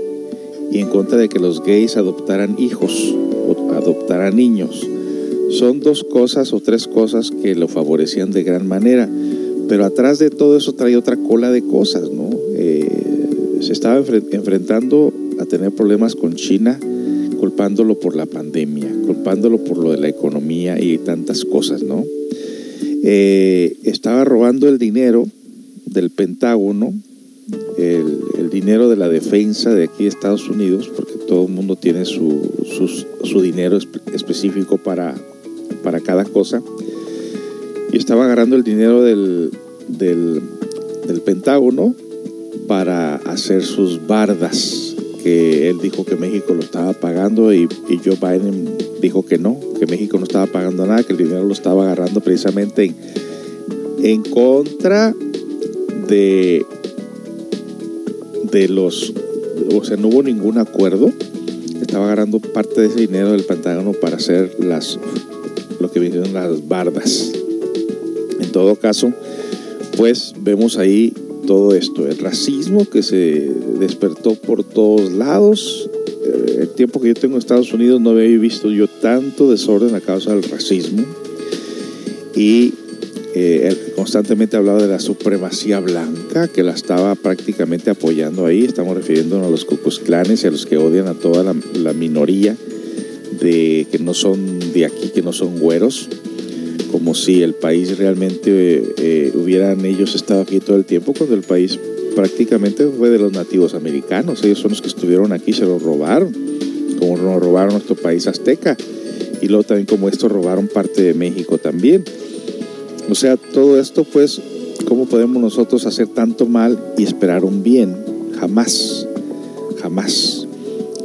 [SPEAKER 1] y en contra de que los gays adoptaran hijos o adoptaran niños. Son dos cosas o tres cosas que lo favorecían de gran manera, pero atrás de todo eso trae otra cola de cosas, ¿no? Eh, se estaba enfre- enfrentando a tener problemas con China, culpándolo por la pandemia, culpándolo por lo de la economía y tantas cosas, ¿no? Eh, estaba robando el dinero del Pentágono, el, dinero de la defensa de aquí de Estados Unidos, porque todo el mundo tiene su, su dinero espe- específico para, para cada cosa, y estaba agarrando el dinero del, del Pentágono para hacer sus bardas, que él dijo que México lo estaba pagando y, y Joe Biden dijo que no, que México no estaba pagando nada, que el dinero lo estaba agarrando precisamente en, en contra de, de los, o sea, no hubo ningún acuerdo, estaba agarrando parte de ese dinero del Pentágono para hacer las, lo que vinieron las bardas. En todo caso, pues vemos ahí todo esto, el racismo que se despertó por todos lados. Eh, El tiempo que yo tengo en Estados Unidos no había visto yo tanto desorden a causa del racismo. Y eh, constantemente hablaba de la supremacía blanca, que la estaba prácticamente apoyando ahí. Estamos refiriéndonos a los cucus clanes y a los que odian a toda la, la minoría de que no son de aquí, que no son güeros como si el país realmente eh, eh, hubieran ellos estado aquí todo el tiempo, cuando el país prácticamente fue de los nativos americanos. Ellos son los que estuvieron aquí, se lo robaron, como nos robaron nuestro país azteca. Y luego también como estos robaron parte de México también. O sea, todo esto pues, ¿cómo podemos nosotros hacer tanto mal y esperar un bien? Jamás, jamás.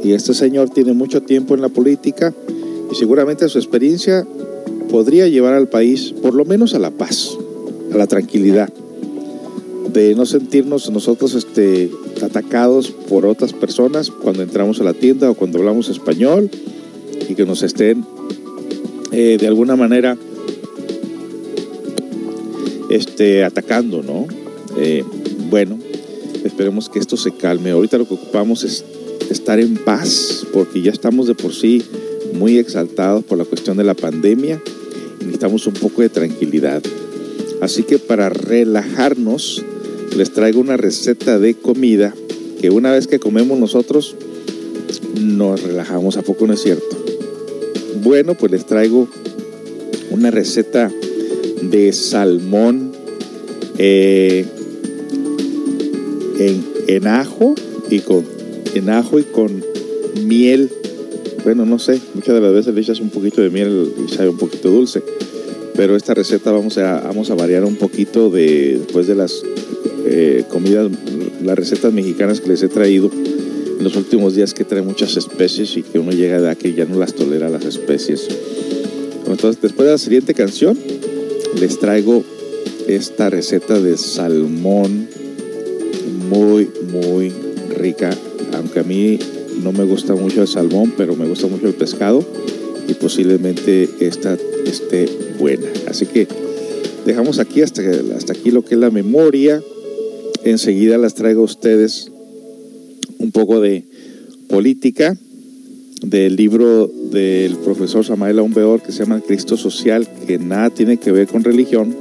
[SPEAKER 1] Y este señor tiene mucho tiempo en la política Y seguramente su experiencia podría llevar al país por lo menos a la paz, a la tranquilidad, de no sentirnos nosotros este, atacados por otras personas cuando entramos a la tienda o cuando hablamos español y que nos estén eh, de alguna manera este, atacando, ¿no? Eh, bueno, esperemos que esto se calme. Ahorita lo que ocupamos es estar en paz, porque ya estamos de por sí muy exaltados por la cuestión de la pandemia necesitamos un poco de tranquilidad. Así que para relajarnos, les traigo una receta de comida que una vez que comemos nosotros, nos relajamos. ¿A poco no es cierto? Bueno, pues les traigo una receta de salmón eh, en, en ajo y con en ajo y con miel. Bueno, no sé, muchas de las veces le echas un poquito de miel y sabe un poquito dulce. Pero esta receta vamos a, vamos a variar un poquito de, después de las eh, comidas, las recetas mexicanas que les he traído en los últimos días que trae muchas especies y que uno llega de aquí y ya no las tolera las especies. Entonces, después de la siguiente canción, les traigo esta receta de salmón muy, muy rica aunque a mí no me gusta mucho el salmón, pero me gusta mucho el pescado y posiblemente esta esté buena. Así que dejamos aquí hasta, hasta aquí lo que es la memoria. Enseguida las traigo a ustedes un poco de política del libro del profesor Samael Aumbeor que se llama Cristo Social, que nada tiene que ver con religión,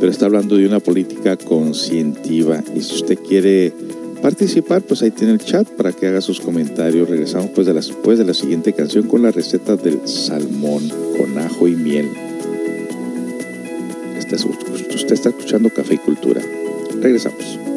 [SPEAKER 1] pero está hablando de una política conscientiva. Y si usted quiere participar, pues ahí tiene el chat para que haga sus comentarios. Regresamos pues de la, después de la siguiente canción con la receta del salmón con ajo y miel. Usted está escuchando Café y Cultura. Regresamos.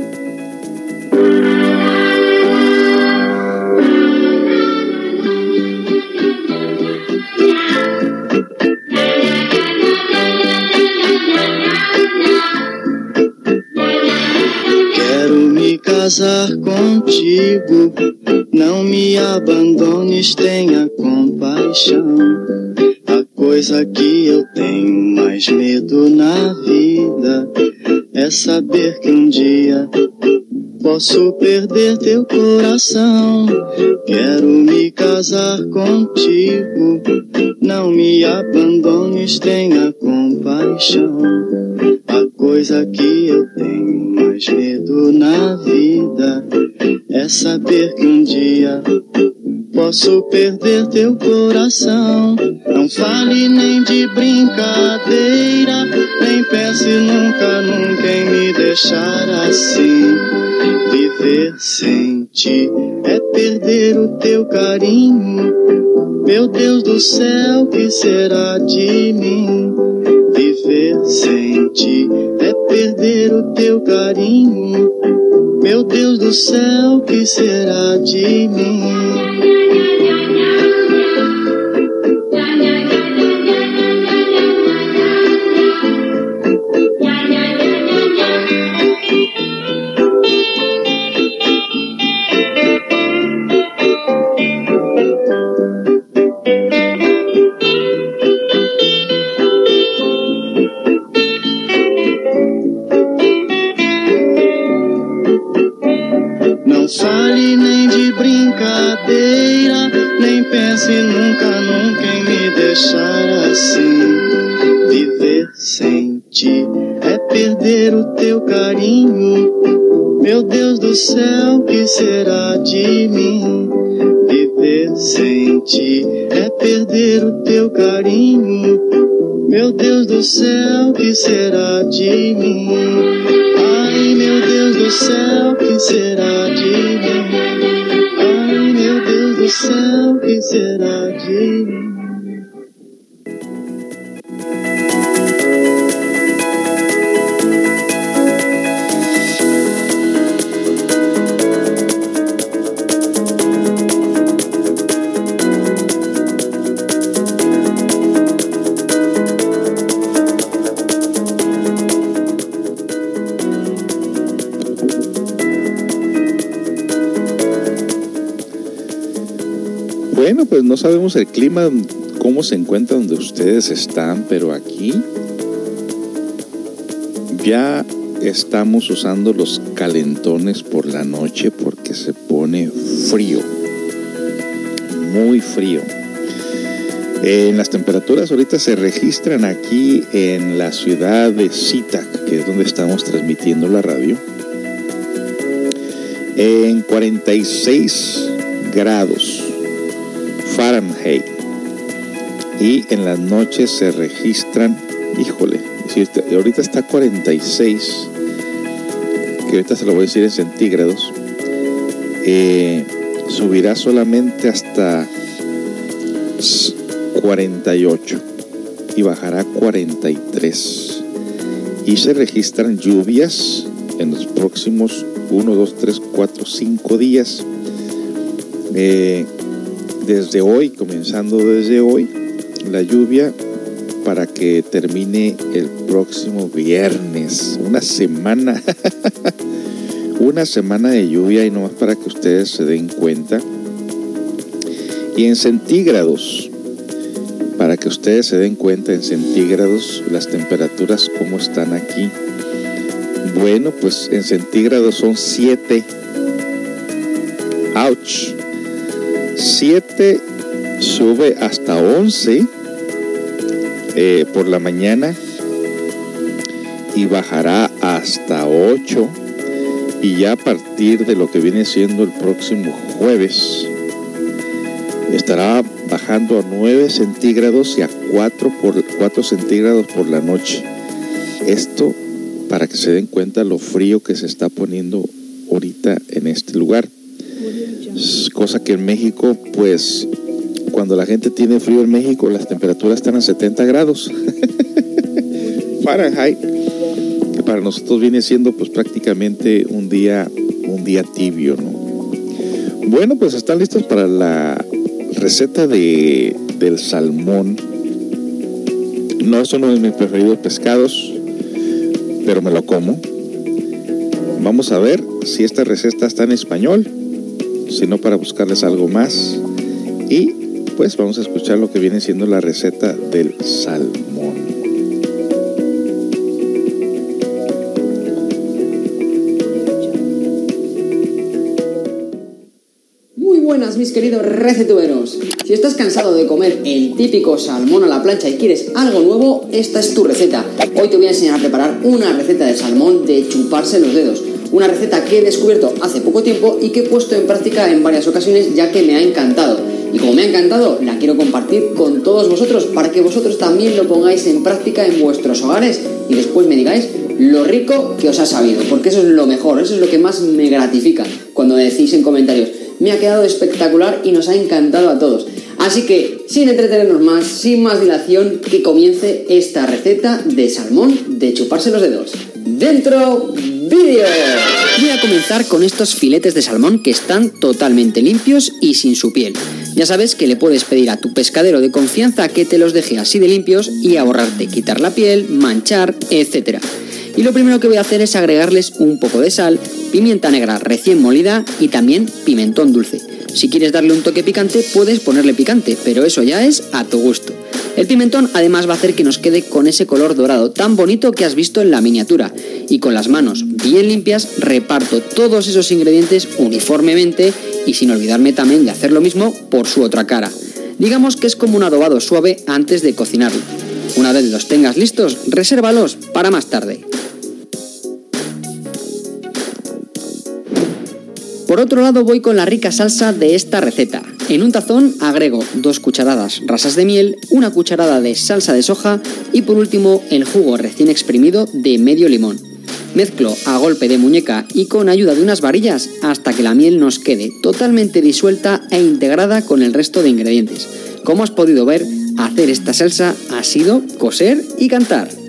[SPEAKER 2] Casar contigo. Não me abandones, tenha compaixão. A coisa que eu tenho mais medo na vida é saber que um dia posso perder teu coração. Quero me casar contigo. Não me abandones, tenha compaixão. A coisa que eu tenho mais medo na vida é saber que um dia posso perder teu coração. Não fale nem de brincadeira, nem pense nunca, nunca em me deixar assim. Viver sem ti é perder o teu carinho. Meu Deus do céu, que será de mim? Viver sem ti é perder o teu carinho. Meu Deus do céu, que será de mim? Carinho. Meu Deus do céu, que será de mim? Ai, meu Deus do céu,
[SPEAKER 1] pues no sabemos el clima cómo se encuentra donde ustedes están, pero aquí ya estamos usando los calentones por la noche porque se pone frío, muy frío. En las temperaturas ahorita se registran aquí en la ciudad de Sitak, que es donde estamos transmitiendo la radio, en 46 grados Fahrenheit. Y en las noches se registran, híjole, ahorita está 46, que ahorita se lo voy a decir en centígrados, eh, subirá solamente hasta 48 y bajará 43. Y se registran lluvias en los próximos 1, 2, 3, 4, 5 días. Eh, desde hoy, comenzando desde hoy, la lluvia para que termine el próximo viernes. Una semana, *laughs* una semana de lluvia y nomás para que ustedes se den cuenta. Y en centígrados, para que ustedes se den cuenta en centígrados las temperaturas como están aquí. Bueno, pues en centígrados son 7. Ouch. 7 sube hasta 11 eh, por la mañana y bajará hasta 8 y ya a partir de lo que viene siendo el próximo jueves estará bajando a 9 centígrados y a 4, por, 4 centígrados por la noche. Esto para que se den cuenta lo frío que se está poniendo ahorita en este lugar. Cosa que en México, pues, cuando la gente tiene frío en México, las temperaturas están a 70 grados *laughs* Fahrenheit, que para nosotros viene siendo pues prácticamente un día, un día tibio, ¿no? Bueno, pues están listos para la receta de, del salmón. No es uno de mis preferidos pescados, pero me lo como. Vamos a ver si esta receta está en español, si no para buscarles algo más. Y pues vamos a escuchar lo que viene siendo la receta del salmón.
[SPEAKER 11] mis queridos recetuberos. Si estás cansado de comer el típico salmón a la plancha y quieres algo nuevo, esta es tu receta. Hoy te voy a enseñar a preparar una receta de salmón de chuparse los dedos. Una receta que he descubierto hace poco tiempo y que he puesto en práctica en varias ocasiones ya que me ha encantado. Y como me ha encantado, la quiero compartir con todos vosotros para que vosotros también lo pongáis en práctica en vuestros hogares y después me digáis lo rico que os ha sabido, porque eso es lo mejor, eso es lo que más me gratifica cuando me decís en comentarios me ha quedado espectacular y nos ha encantado a todos. Así que, sin entretenernos más, sin más dilación, que comience esta receta de salmón de chuparse los dedos. ¡Dentro vídeo! Voy a comenzar con estos filetes de salmón que están totalmente limpios y sin su piel. Ya sabes que le puedes pedir a tu pescadero de confianza que te los deje así de limpios y ahorrarte quitar la piel, manchar, etc. Y lo primero que voy a hacer es agregarles un poco de sal, pimienta negra recién molida y también pimentón dulce. Si quieres darle un toque picante, puedes ponerle picante, pero eso ya es a tu gusto. El pimentón además va a hacer que nos quede con ese color dorado tan bonito que has visto en la miniatura. Y con las manos bien limpias reparto todos esos ingredientes uniformemente y sin olvidarme también de hacer lo mismo por su otra cara. Digamos que es como un adobado suave antes de cocinarlo. Una vez los tengas listos, resérvalos para más tarde. Por otro lado voy con la rica salsa de esta receta. En un tazón agrego dos cucharadas rasas de miel, una cucharada de salsa de soja y por último el jugo recién exprimido de medio limón. Mezclo a golpe de muñeca y con ayuda de unas varillas hasta que la miel nos quede totalmente disuelta e integrada con el resto de ingredientes. Como has podido ver, hacer esta salsa ha sido coser y cantar.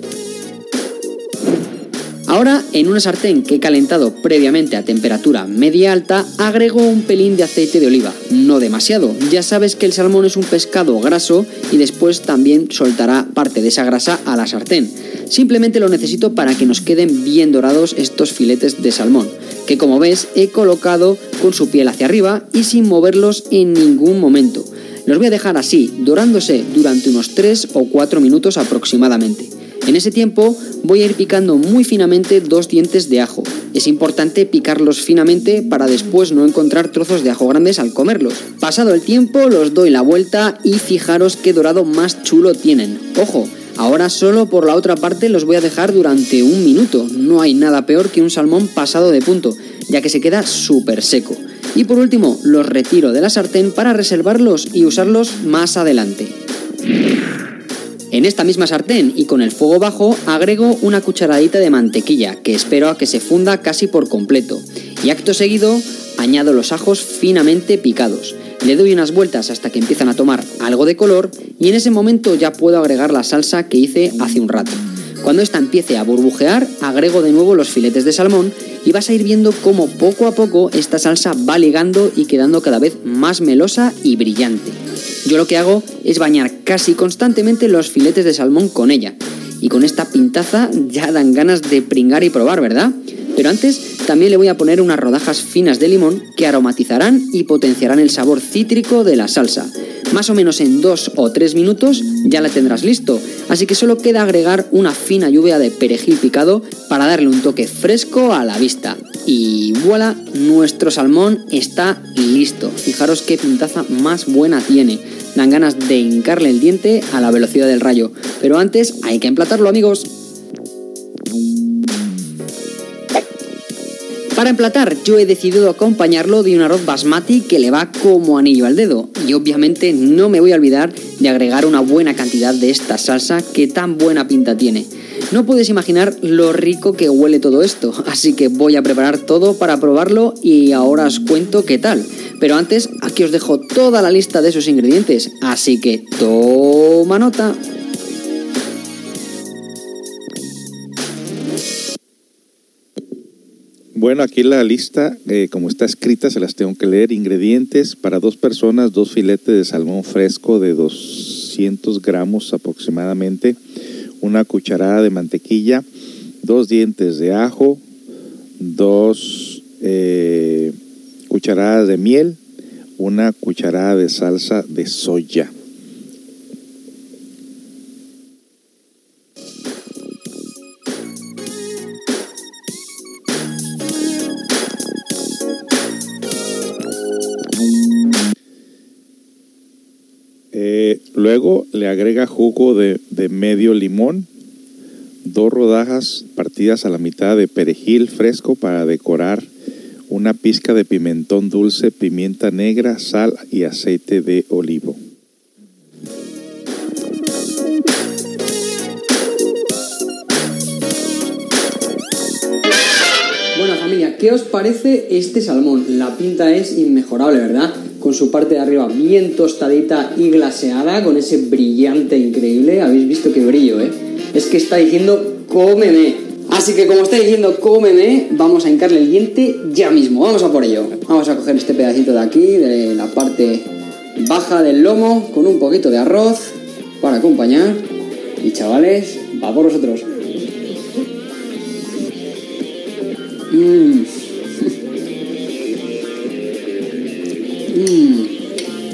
[SPEAKER 11] Ahora, en una sartén que he calentado previamente a temperatura media alta, agrego un pelín de aceite de oliva, no demasiado. Ya sabes que el salmón es un pescado graso y después también soltará parte de esa grasa a la sartén. Simplemente lo necesito para que nos queden bien dorados estos filetes de salmón, que como ves he colocado con su piel hacia arriba y sin moverlos en ningún momento. Los voy a dejar así, dorándose durante unos 3 o 4 minutos aproximadamente. En ese tiempo voy a ir picando muy finamente dos dientes de ajo. Es importante picarlos finamente para después no encontrar trozos de ajo grandes al comerlos. Pasado el tiempo los doy la vuelta y fijaros qué dorado más chulo tienen. Ojo, ahora solo por la otra parte los voy a dejar durante un minuto. No hay nada peor que un salmón pasado de punto, ya que se queda súper seco. Y por último, los retiro de la sartén para reservarlos y usarlos más adelante. En esta misma sartén y con el fuego bajo agrego una cucharadita de mantequilla que espero a que se funda casi por completo y acto seguido añado los ajos finamente picados. Le doy unas vueltas hasta que empiezan a tomar algo de color y en ese momento ya puedo agregar la salsa que hice hace un rato. Cuando esta empiece a burbujear, agrego de nuevo los filetes de salmón y vas a ir viendo cómo poco a poco esta salsa va ligando y quedando cada vez más melosa y brillante. Yo lo que hago es bañar casi constantemente los filetes de salmón con ella. Y con esta pintaza ya dan ganas de pringar y probar, ¿verdad? Pero antes también le voy a poner unas rodajas finas de limón que aromatizarán y potenciarán el sabor cítrico de la salsa. Más o menos en 2 o 3 minutos ya la tendrás listo, así que solo queda agregar una fina lluvia de perejil picado para darle un toque fresco a la vista. Y voilà, nuestro salmón está listo. Fijaros qué pintaza más buena tiene. Dan ganas de hincarle el diente a la velocidad del rayo. Pero antes hay que emplatarlo amigos. Para emplatar, yo he decidido acompañarlo de un arroz basmati que le va como anillo al dedo. Y obviamente no me voy a olvidar de agregar una buena cantidad de esta salsa que tan buena pinta tiene. No puedes imaginar lo rico que huele todo esto, así que voy a preparar todo para probarlo y ahora os cuento qué tal. Pero antes, aquí os dejo toda la lista de esos ingredientes, así que toma nota.
[SPEAKER 1] Bueno, aquí la lista, eh, como está escrita, se las tengo que leer. Ingredientes para dos personas, dos filetes de salmón fresco de 200 gramos aproximadamente, una cucharada de mantequilla, dos dientes de ajo, dos eh, cucharadas de miel, una cucharada de salsa de soya. Luego le agrega jugo de, de medio limón, dos rodajas partidas a la mitad de perejil fresco para decorar, una pizca de pimentón dulce, pimienta negra, sal y aceite de olivo.
[SPEAKER 11] Bueno familia, ¿qué os parece este salmón? La pinta es inmejorable, ¿verdad? Con su parte de arriba bien tostadita y glaseada, con ese brillante increíble. Habéis visto qué brillo, ¿eh? Es que está diciendo cómeme. Así que como está diciendo cómeme, vamos a hincarle el diente ya mismo. Vamos a por ello. Vamos a coger este pedacito de aquí, de la parte baja del lomo, con un poquito de arroz para acompañar. Y chavales, va por vosotros. Mmm.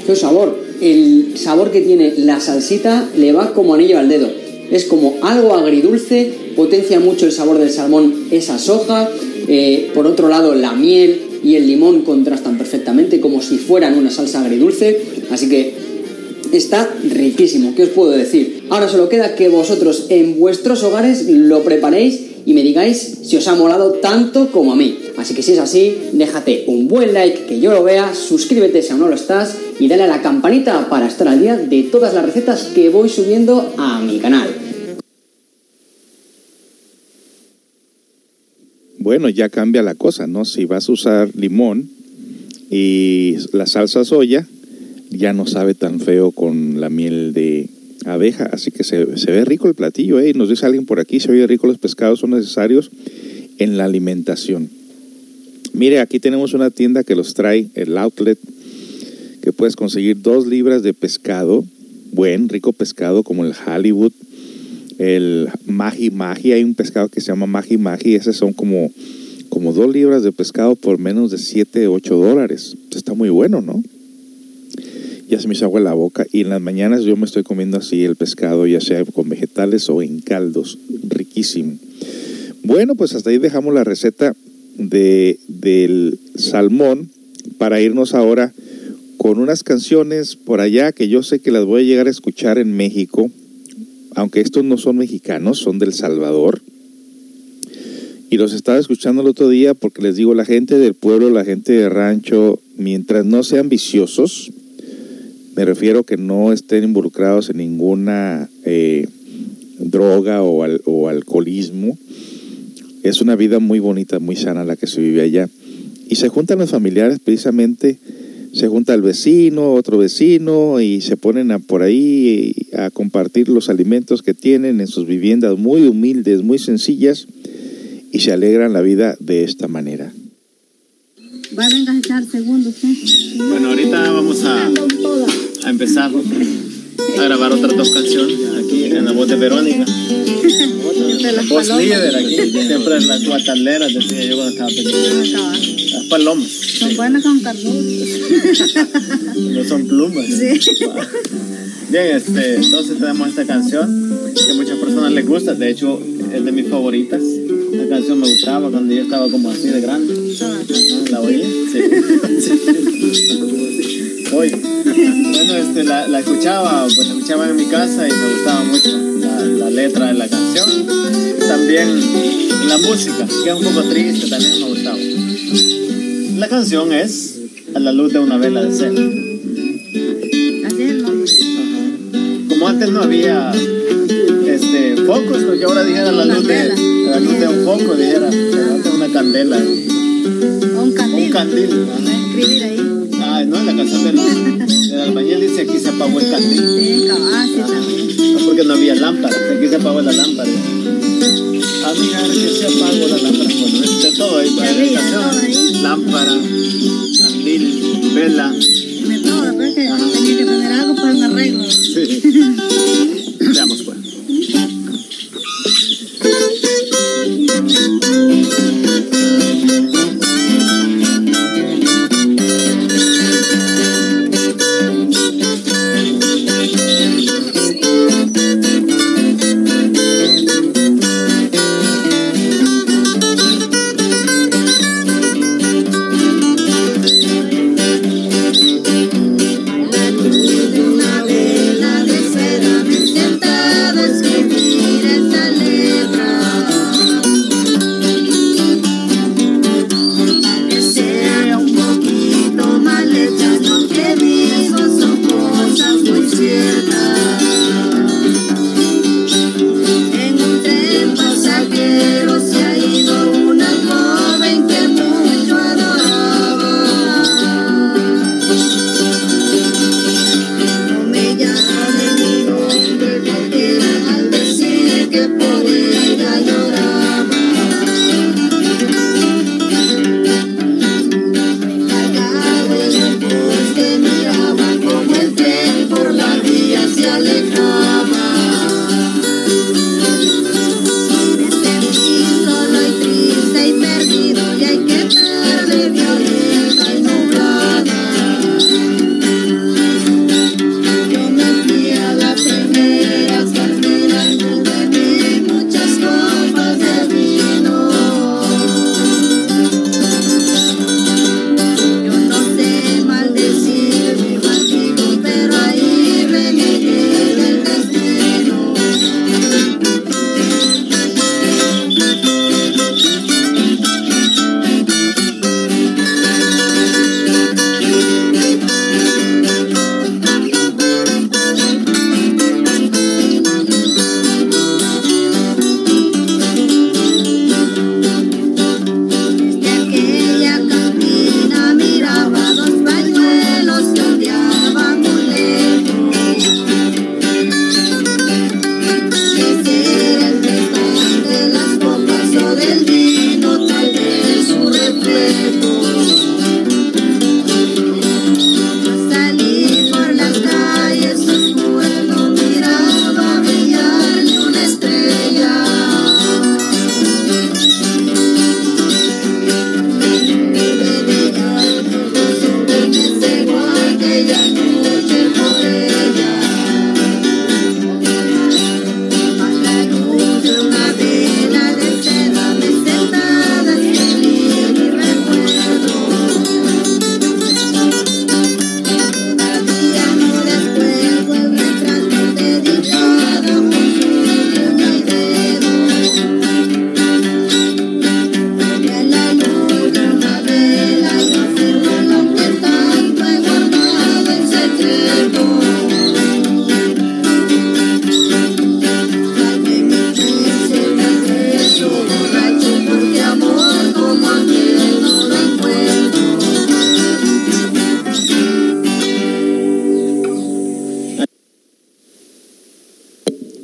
[SPEAKER 11] ¡Qué sabor! El sabor que tiene la salsita le va como anillo al dedo. Es como algo agridulce, potencia mucho el sabor del salmón esa soja. eh, por otro lado, la miel y el limón contrastan perfectamente como si fueran una salsa agridulce. Así que está riquísimo. ¿Qué os puedo decir? Ahora solo queda que vosotros en vuestros hogares lo preparéis y me digáis si os ha molado tanto como a mí. Así que si es así, déjate un buen like que yo lo vea, suscríbete si aún no lo estás y dale a la campanita para estar al día de todas las recetas que voy subiendo a mi canal.
[SPEAKER 1] Bueno, ya cambia la cosa, ¿no? Si vas a usar limón y la salsa soya, ya no sabe tan feo con la miel de abeja, así que se, se ve rico el platillo, ¿eh? Nos dice alguien por aquí, se ve rico, los pescados son necesarios en la alimentación. Mire, aquí tenemos una tienda que los trae, el outlet, que puedes conseguir dos libras de pescado, buen, rico pescado como el Hollywood, el Magi Magi, hay un pescado que se llama Magi Magi, esos son como, como dos libras de pescado por menos de 7, 8 dólares. Está muy bueno, ¿no? ya se me hizo agua la boca y en las mañanas yo me estoy comiendo así el pescado, ya sea con vegetales o en caldos, riquísimo. Bueno, pues hasta ahí dejamos la receta de, del salmón para irnos ahora con unas canciones por allá que yo sé que las voy a llegar a escuchar en México, aunque estos no son mexicanos, son del Salvador. Y los estaba escuchando el otro día porque les digo, la gente del pueblo, la gente de rancho, mientras no sean viciosos, me refiero que no estén involucrados en ninguna eh, droga o, o alcoholismo, es una vida muy bonita, muy sana la que se vive allá. Y se juntan los familiares precisamente, se junta el vecino, otro vecino, y se ponen a, por ahí a compartir los alimentos que tienen en sus viviendas muy humildes, muy sencillas, y se alegran la vida de esta manera.
[SPEAKER 12] Va a echar segundo usted.
[SPEAKER 13] Bueno, ahorita vamos a, a empezar a grabar otras dos canciones aquí en la voz de Verónica.
[SPEAKER 12] De las
[SPEAKER 13] Voz
[SPEAKER 12] palomas.
[SPEAKER 13] líder aquí, siempre en las guataleras, decía yo cuando estaba pequeño. Las palomas,
[SPEAKER 12] Son buenas con carduchos.
[SPEAKER 13] no son plumas. Bien, este, entonces tenemos esta canción que a muchas personas les gusta, de hecho es de mis favoritas. La canción me gustaba cuando yo estaba como así de grande. ¿La oí? Sí. *laughs* Oye, bueno, este, la, la escuchaba, pues la escuchaba en mi casa y me gustaba mucho la, la letra de la canción. También la música, que es un poco triste, también me gustaba. La canción es A la luz de una vela de
[SPEAKER 12] nombre.
[SPEAKER 13] Como antes no había este, focos, porque ahora dijera la luz de, la luz de un foco, dijera, una candela.
[SPEAKER 12] Un candil.
[SPEAKER 13] Un candil.
[SPEAKER 12] Escribir ahí.
[SPEAKER 13] Ah, no, en la canción del, del albañil dice aquí se apagó el candil.
[SPEAKER 12] Sí, también.
[SPEAKER 13] No, porque no había lámpara, aquí se apagó la lámpara. Amigar que se apagó la lámpara. Bueno, de todo ahí, para la canción. Lámpara, candil, vela.
[SPEAKER 12] De todo, pues que tenía que tener algo para un arreglo.
[SPEAKER 13] Sí. *laughs*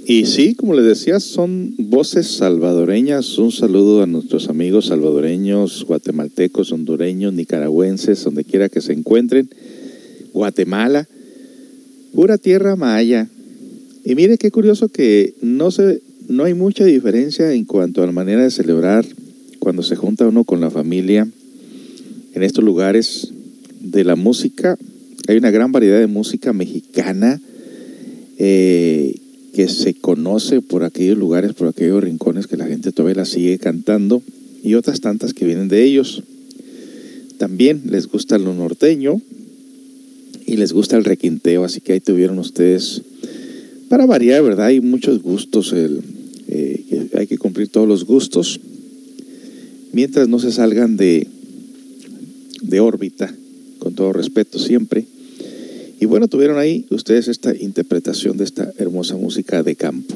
[SPEAKER 1] Y sí, como les decía, son voces salvadoreñas. Un saludo a nuestros amigos salvadoreños, guatemaltecos, hondureños, nicaragüenses, donde quiera que se encuentren. Guatemala, pura tierra maya. Y mire qué curioso que no, se, no hay mucha diferencia en cuanto a la manera de celebrar cuando se junta uno con la familia en estos lugares de la música. Hay una gran variedad de música mexicana. Eh, que se conoce por aquellos lugares, por aquellos rincones que la gente todavía la sigue cantando y otras tantas que vienen de ellos. También les gusta lo norteño y les gusta el requinteo, así que ahí tuvieron ustedes, para variar, ¿verdad? Hay muchos gustos, el, eh, hay que cumplir todos los gustos, mientras no se salgan de, de órbita, con todo respeto siempre. Y bueno, tuvieron ahí ustedes esta interpretación de esta hermosa música de campo.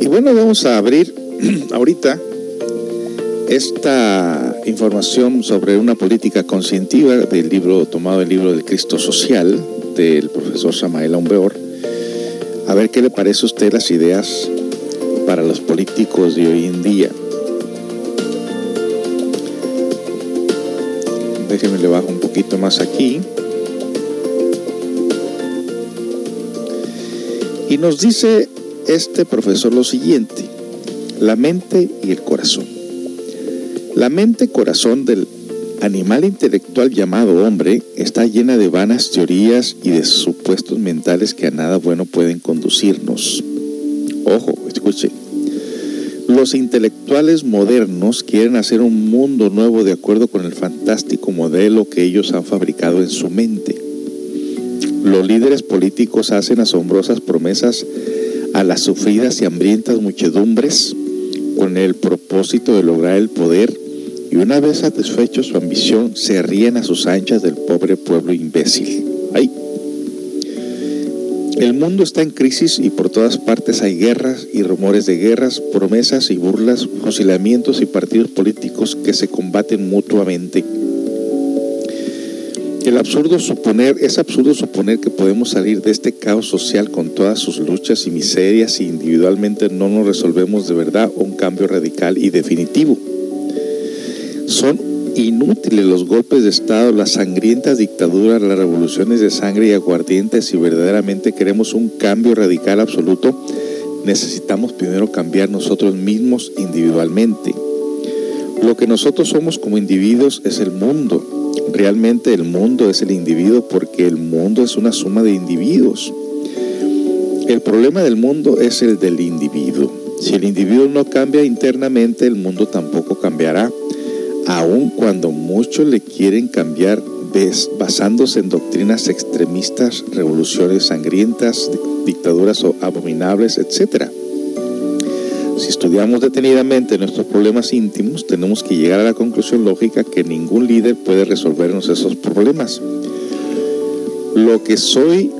[SPEAKER 1] Y bueno, vamos a abrir *clears throat* ahorita esta información sobre una política conscientiva del libro tomado del libro del Cristo Social del profesor Samael Aumbeor, a ver qué le parece a usted las ideas para los políticos de hoy en día. Déjenme le bajo un poquito más aquí. Y nos dice este profesor lo siguiente, la mente y el corazón. La mente corazón del animal intelectual llamado hombre está llena de vanas teorías y de supuestos mentales que a nada bueno pueden conducirnos. Ojo, escuche. Los intelectuales modernos quieren hacer un mundo nuevo de acuerdo con el fantástico modelo que ellos han fabricado en su mente. Los líderes políticos hacen asombrosas promesas a las sufridas y hambrientas muchedumbres con el propósito de lograr el poder una vez satisfecho su ambición, se ríen a sus anchas del pobre pueblo imbécil. El mundo está en crisis y por todas partes hay guerras y rumores de guerras, promesas y burlas, fusilamientos y partidos políticos que se combaten mutuamente. El absurdo suponer, es absurdo suponer que podemos salir de este caos social con todas sus luchas y miserias si individualmente no nos resolvemos de verdad un cambio radical y definitivo. Son inútiles los golpes de Estado, las sangrientas dictaduras, las revoluciones de sangre y aguardiente. Si verdaderamente queremos un cambio radical absoluto, necesitamos primero cambiar nosotros mismos individualmente. Lo que nosotros somos como individuos es el mundo. Realmente el mundo es el individuo porque el mundo es una suma de individuos. El problema del mundo es el del individuo. Si el individuo no cambia internamente, el mundo tampoco cambiará aun cuando muchos le quieren cambiar basándose en doctrinas extremistas, revoluciones sangrientas, dictaduras abominables, etc. Si estudiamos detenidamente nuestros problemas íntimos, tenemos que llegar a la conclusión lógica que ningún líder puede resolvernos esos problemas. Lo que soy,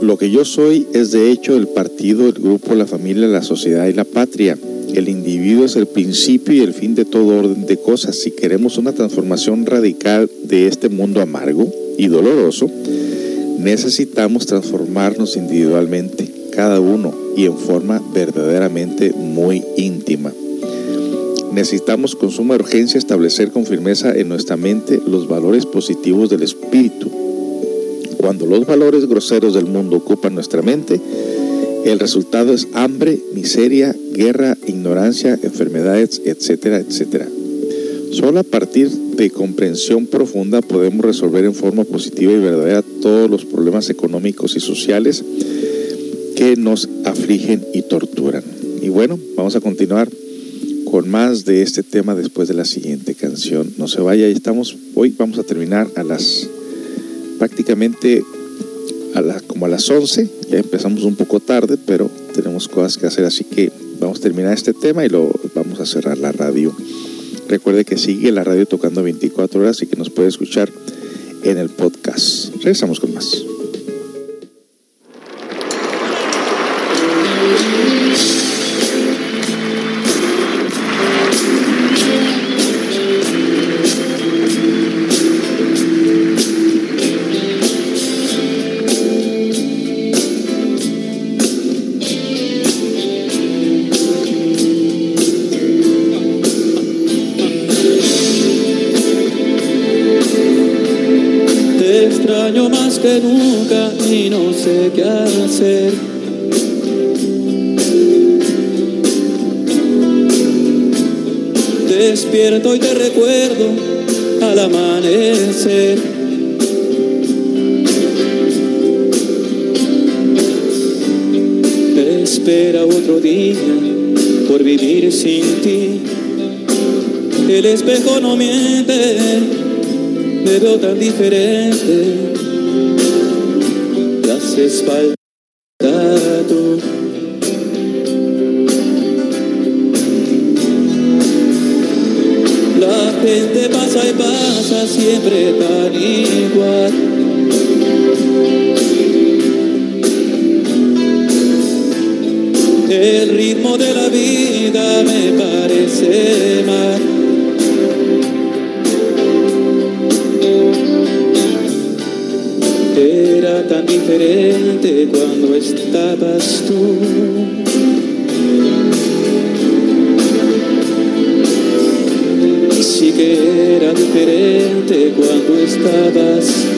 [SPEAKER 1] lo que yo soy es de hecho el partido, el grupo, la familia, la sociedad y la patria el individuo es el principio y el fin de todo orden de cosas. Si queremos una transformación radical de este mundo amargo y doloroso, necesitamos transformarnos individualmente, cada uno, y en forma verdaderamente muy íntima. Necesitamos con suma urgencia establecer con firmeza en nuestra mente los valores positivos del espíritu. Cuando los valores groseros del mundo ocupan nuestra mente, el resultado es hambre, miseria, guerra, ignorancia, enfermedades, etcétera, etcétera. Solo a partir de comprensión profunda podemos resolver en forma positiva y verdadera todos los problemas económicos y sociales que nos afligen y torturan. Y bueno, vamos a continuar con más de este tema después de la siguiente canción. No se vaya, estamos, hoy vamos a terminar a las prácticamente a como a las 11. Ya empezamos un poco tarde, pero tenemos cosas que hacer, así que vamos a terminar este tema y lo vamos a cerrar la radio. Recuerde que sigue la radio tocando 24 horas y que nos puede escuchar en el podcast. Regresamos con más.
[SPEAKER 14] y no sé qué hacer. Despierto y te recuerdo al amanecer. Espera otro día por vivir sin ti. El espejo no miente, me veo tan diferente espalda tú. La gente pasa y pasa siempre tan Era tan diferente cuando estabas tú. Sí que era diferente cuando estabas tú.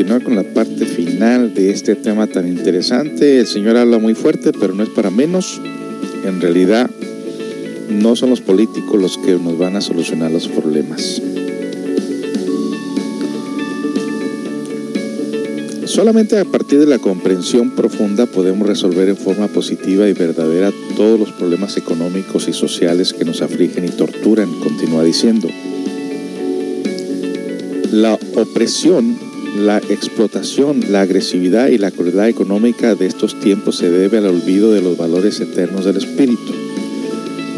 [SPEAKER 1] Continuar con la parte final de este tema tan interesante. El Señor habla muy fuerte, pero no es para menos. En realidad, no son los políticos los que nos van a solucionar los problemas. Solamente a partir de la comprensión profunda podemos resolver en forma positiva y verdadera todos los problemas económicos y sociales que nos afligen y torturan, continúa diciendo. La opresión, la explotación, la agresividad y la crueldad económica de estos tiempos se debe al olvido de los valores eternos del espíritu.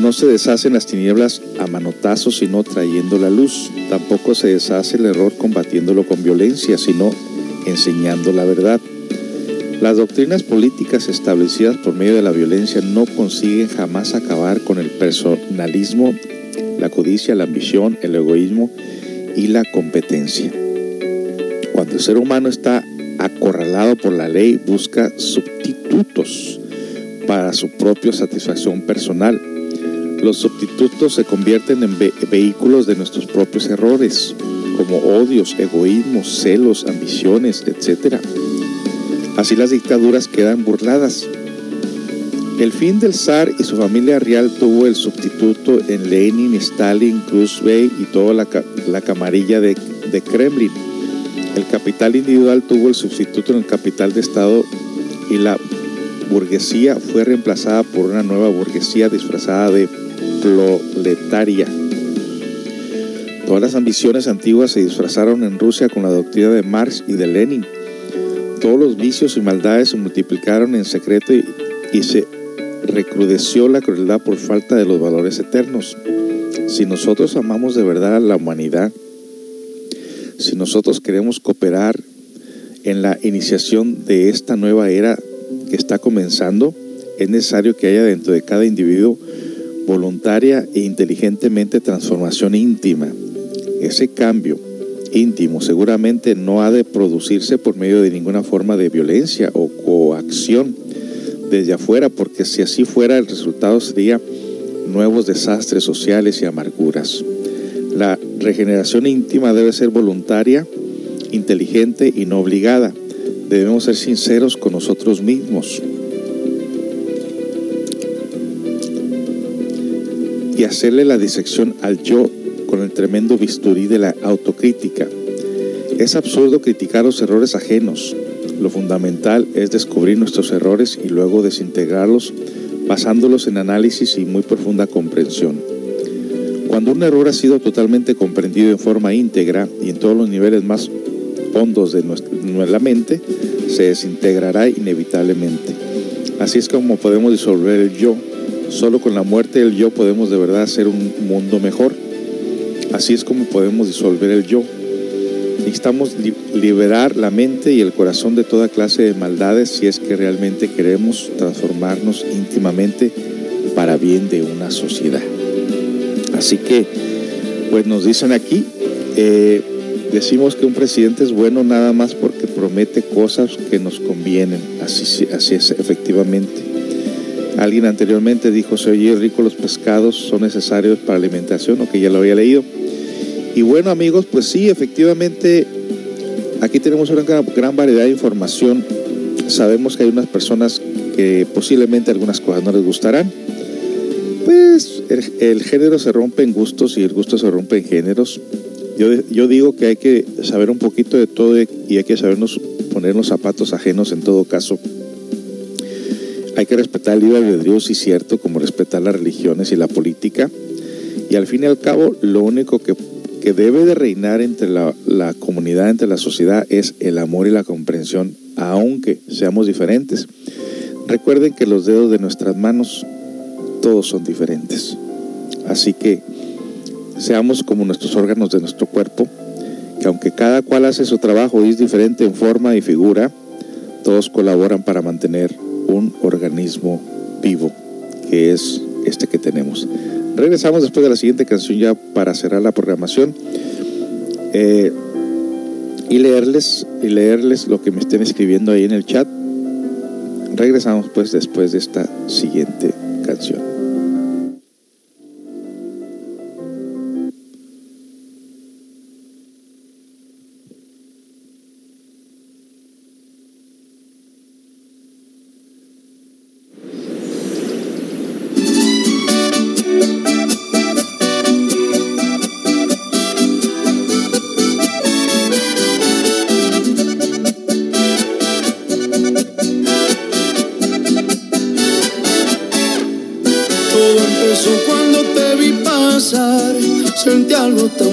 [SPEAKER 1] No se deshacen las tinieblas a manotazos, sino trayendo la luz. Tampoco se deshace el error combatiéndolo con violencia, sino enseñando la verdad. Las doctrinas políticas establecidas por medio de la violencia no consiguen jamás acabar con el personalismo, la codicia, la ambición, el egoísmo y la competencia. El ser humano está acorralado por la ley, busca sustitutos para su propia satisfacción personal. Los sustitutos se convierten en ve vehículos de nuestros propios errores, como odios, egoísmos, celos, ambiciones, etc. Así las dictaduras quedan burladas. El fin del zar y su familia real tuvo el sustituto en Lenin, Stalin, Khrushchev y toda la, la camarilla de Kremlin. El capital individual tuvo el sustituto en el capital de Estado y la burguesía fue reemplazada por una nueva burguesía disfrazada de proletaria. Todas las ambiciones antiguas se disfrazaron en Rusia con la doctrina de Marx y de Lenin. Todos los vicios y maldades se multiplicaron en secreto y, se recrudeció la crueldad por falta de los valores eternos. Si nosotros amamos de verdad a la humanidad, si nosotros queremos cooperar en la iniciación de esta nueva era que está comenzando, es necesario que haya dentro de cada individuo voluntaria e inteligentemente transformación íntima. Ese cambio íntimo seguramente no ha de producirse por medio de ninguna forma de violencia o coacción desde afuera, porque si así fuera el resultado sería nuevos desastres sociales y amarguras. La regeneración íntima debe ser voluntaria, inteligente y no obligada. Debemos ser sinceros con nosotros mismos y hacerle la disección al yo con el tremendo bisturí de la autocrítica. Es absurdo criticar los errores ajenos. Lo fundamental es descubrir nuestros errores y luego desintegrarlos basándolos en análisis y muy profunda comprensión. Cuando un error ha sido totalmente comprendido en forma íntegra y en todos los niveles más hondos de nuestra mente, se desintegrará inevitablemente. Así es como podemos disolver el yo. Solo con la muerte del yo podemos de verdad hacer un mundo mejor. Así es como podemos disolver el yo. Necesitamos li liberar la mente y el corazón de toda clase de maldades si es que realmente queremos transformarnos íntimamente para bien de una sociedad. Así que, pues nos dicen aquí, eh, decimos que un presidente es bueno nada más porque promete cosas que nos convienen. Así, así es, efectivamente. Alguien anteriormente dijo, se oye rico, los pescados son necesarios para alimentación, o que ya lo había leído. Y bueno amigos, pues sí, efectivamente, aquí tenemos una gran variedad de información. Sabemos que hay unas personas que posiblemente algunas cosas no les gustarán. Pues el, género se rompe en gustos y el gusto se rompe en géneros. Yo, yo, digo que hay que saber un poquito de todo y hay que sabernos poner los zapatos ajenos en todo caso. Hay que respetar el libre albedrío, sí cierto, como respetar las religiones y la política. Y al fin y al cabo, lo único que, que debe de reinar entre la, la comunidad, entre la sociedad, es el amor y la comprensión, aunque seamos diferentes. Recuerden que los dedos de nuestras manos todos son diferentes. Así que seamos como nuestros órganos de nuestro cuerpo, que aunque cada cual hace su trabajo y es diferente en forma y figura, todos colaboran para mantener un organismo vivo, que es este que tenemos. Regresamos después de la siguiente canción ya para cerrar la programación eh, y leerles y leerles lo que me estén escribiendo ahí en el chat. Regresamos pues después de esta siguiente canción.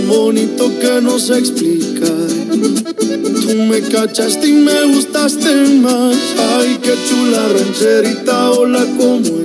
[SPEAKER 15] Bonito que no sé explicar. Tú me cachaste y me gustaste más. Ay, qué chula rancherita, hola, ¿cómo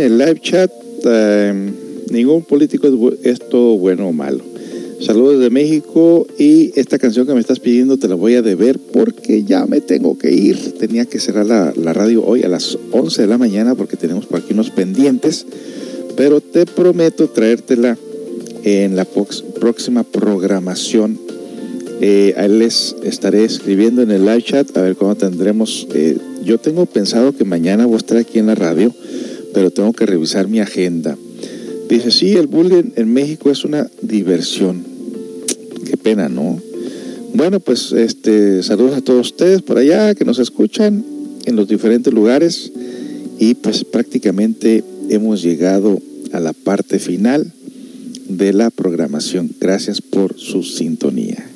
[SPEAKER 1] en el live chat, eh, ningún político es, todo bueno o malo. Saludos de México y esta canción que me estás pidiendo te la voy a deber porque ya me tengo que ir. Tenía que cerrar la, radio hoy a las 11 de la mañana porque tenemos por aquí unos pendientes, pero te prometo traértela en la próxima programación. Eh, ahí les estaré escribiendo en el live chat a ver cuándo tendremos. eh, yo tengo pensado que mañana voy a estar aquí en la radio, pero tengo que revisar mi agenda. Dice, sí, el bullying en México es una diversión. Qué pena, ¿no? Bueno, pues este, saludos a todos ustedes por allá que nos escuchan en los diferentes lugares y pues prácticamente hemos llegado a la parte final de la programación. Gracias por su sintonía.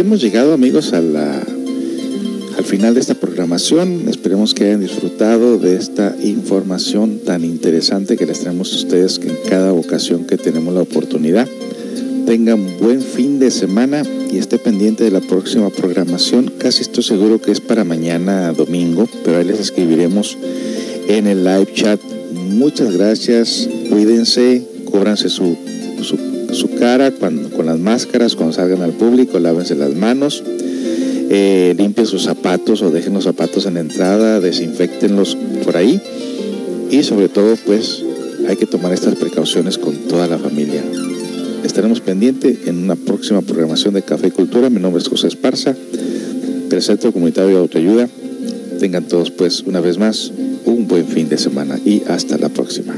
[SPEAKER 1] Hemos llegado, amigos, al final de esta programación. Esperemos que hayan disfrutado de esta información tan interesante que les traemos a ustedes en cada ocasión que tenemos la oportunidad. Tengan buen fin de semana y esté pendiente de la próxima programación. Casi estoy seguro que es para mañana domingo, pero ahí les escribiremos en el live chat. Muchas gracias, cuídense, cóbranse su, su, cara cuando, máscaras, cuando salgan al público, lávense las manos. eh, limpien sus zapatos o dejen los zapatos en la entrada, desinfectenlos por ahí y sobre todo pues hay que tomar estas precauciones con toda la familia. Estaremos pendientes en una próxima programación de Café y Cultura. Mi nombre es José Esparza, del Centro Comunitario de Autoayuda. Tengan todos pues una vez más un buen fin de semana y hasta la próxima.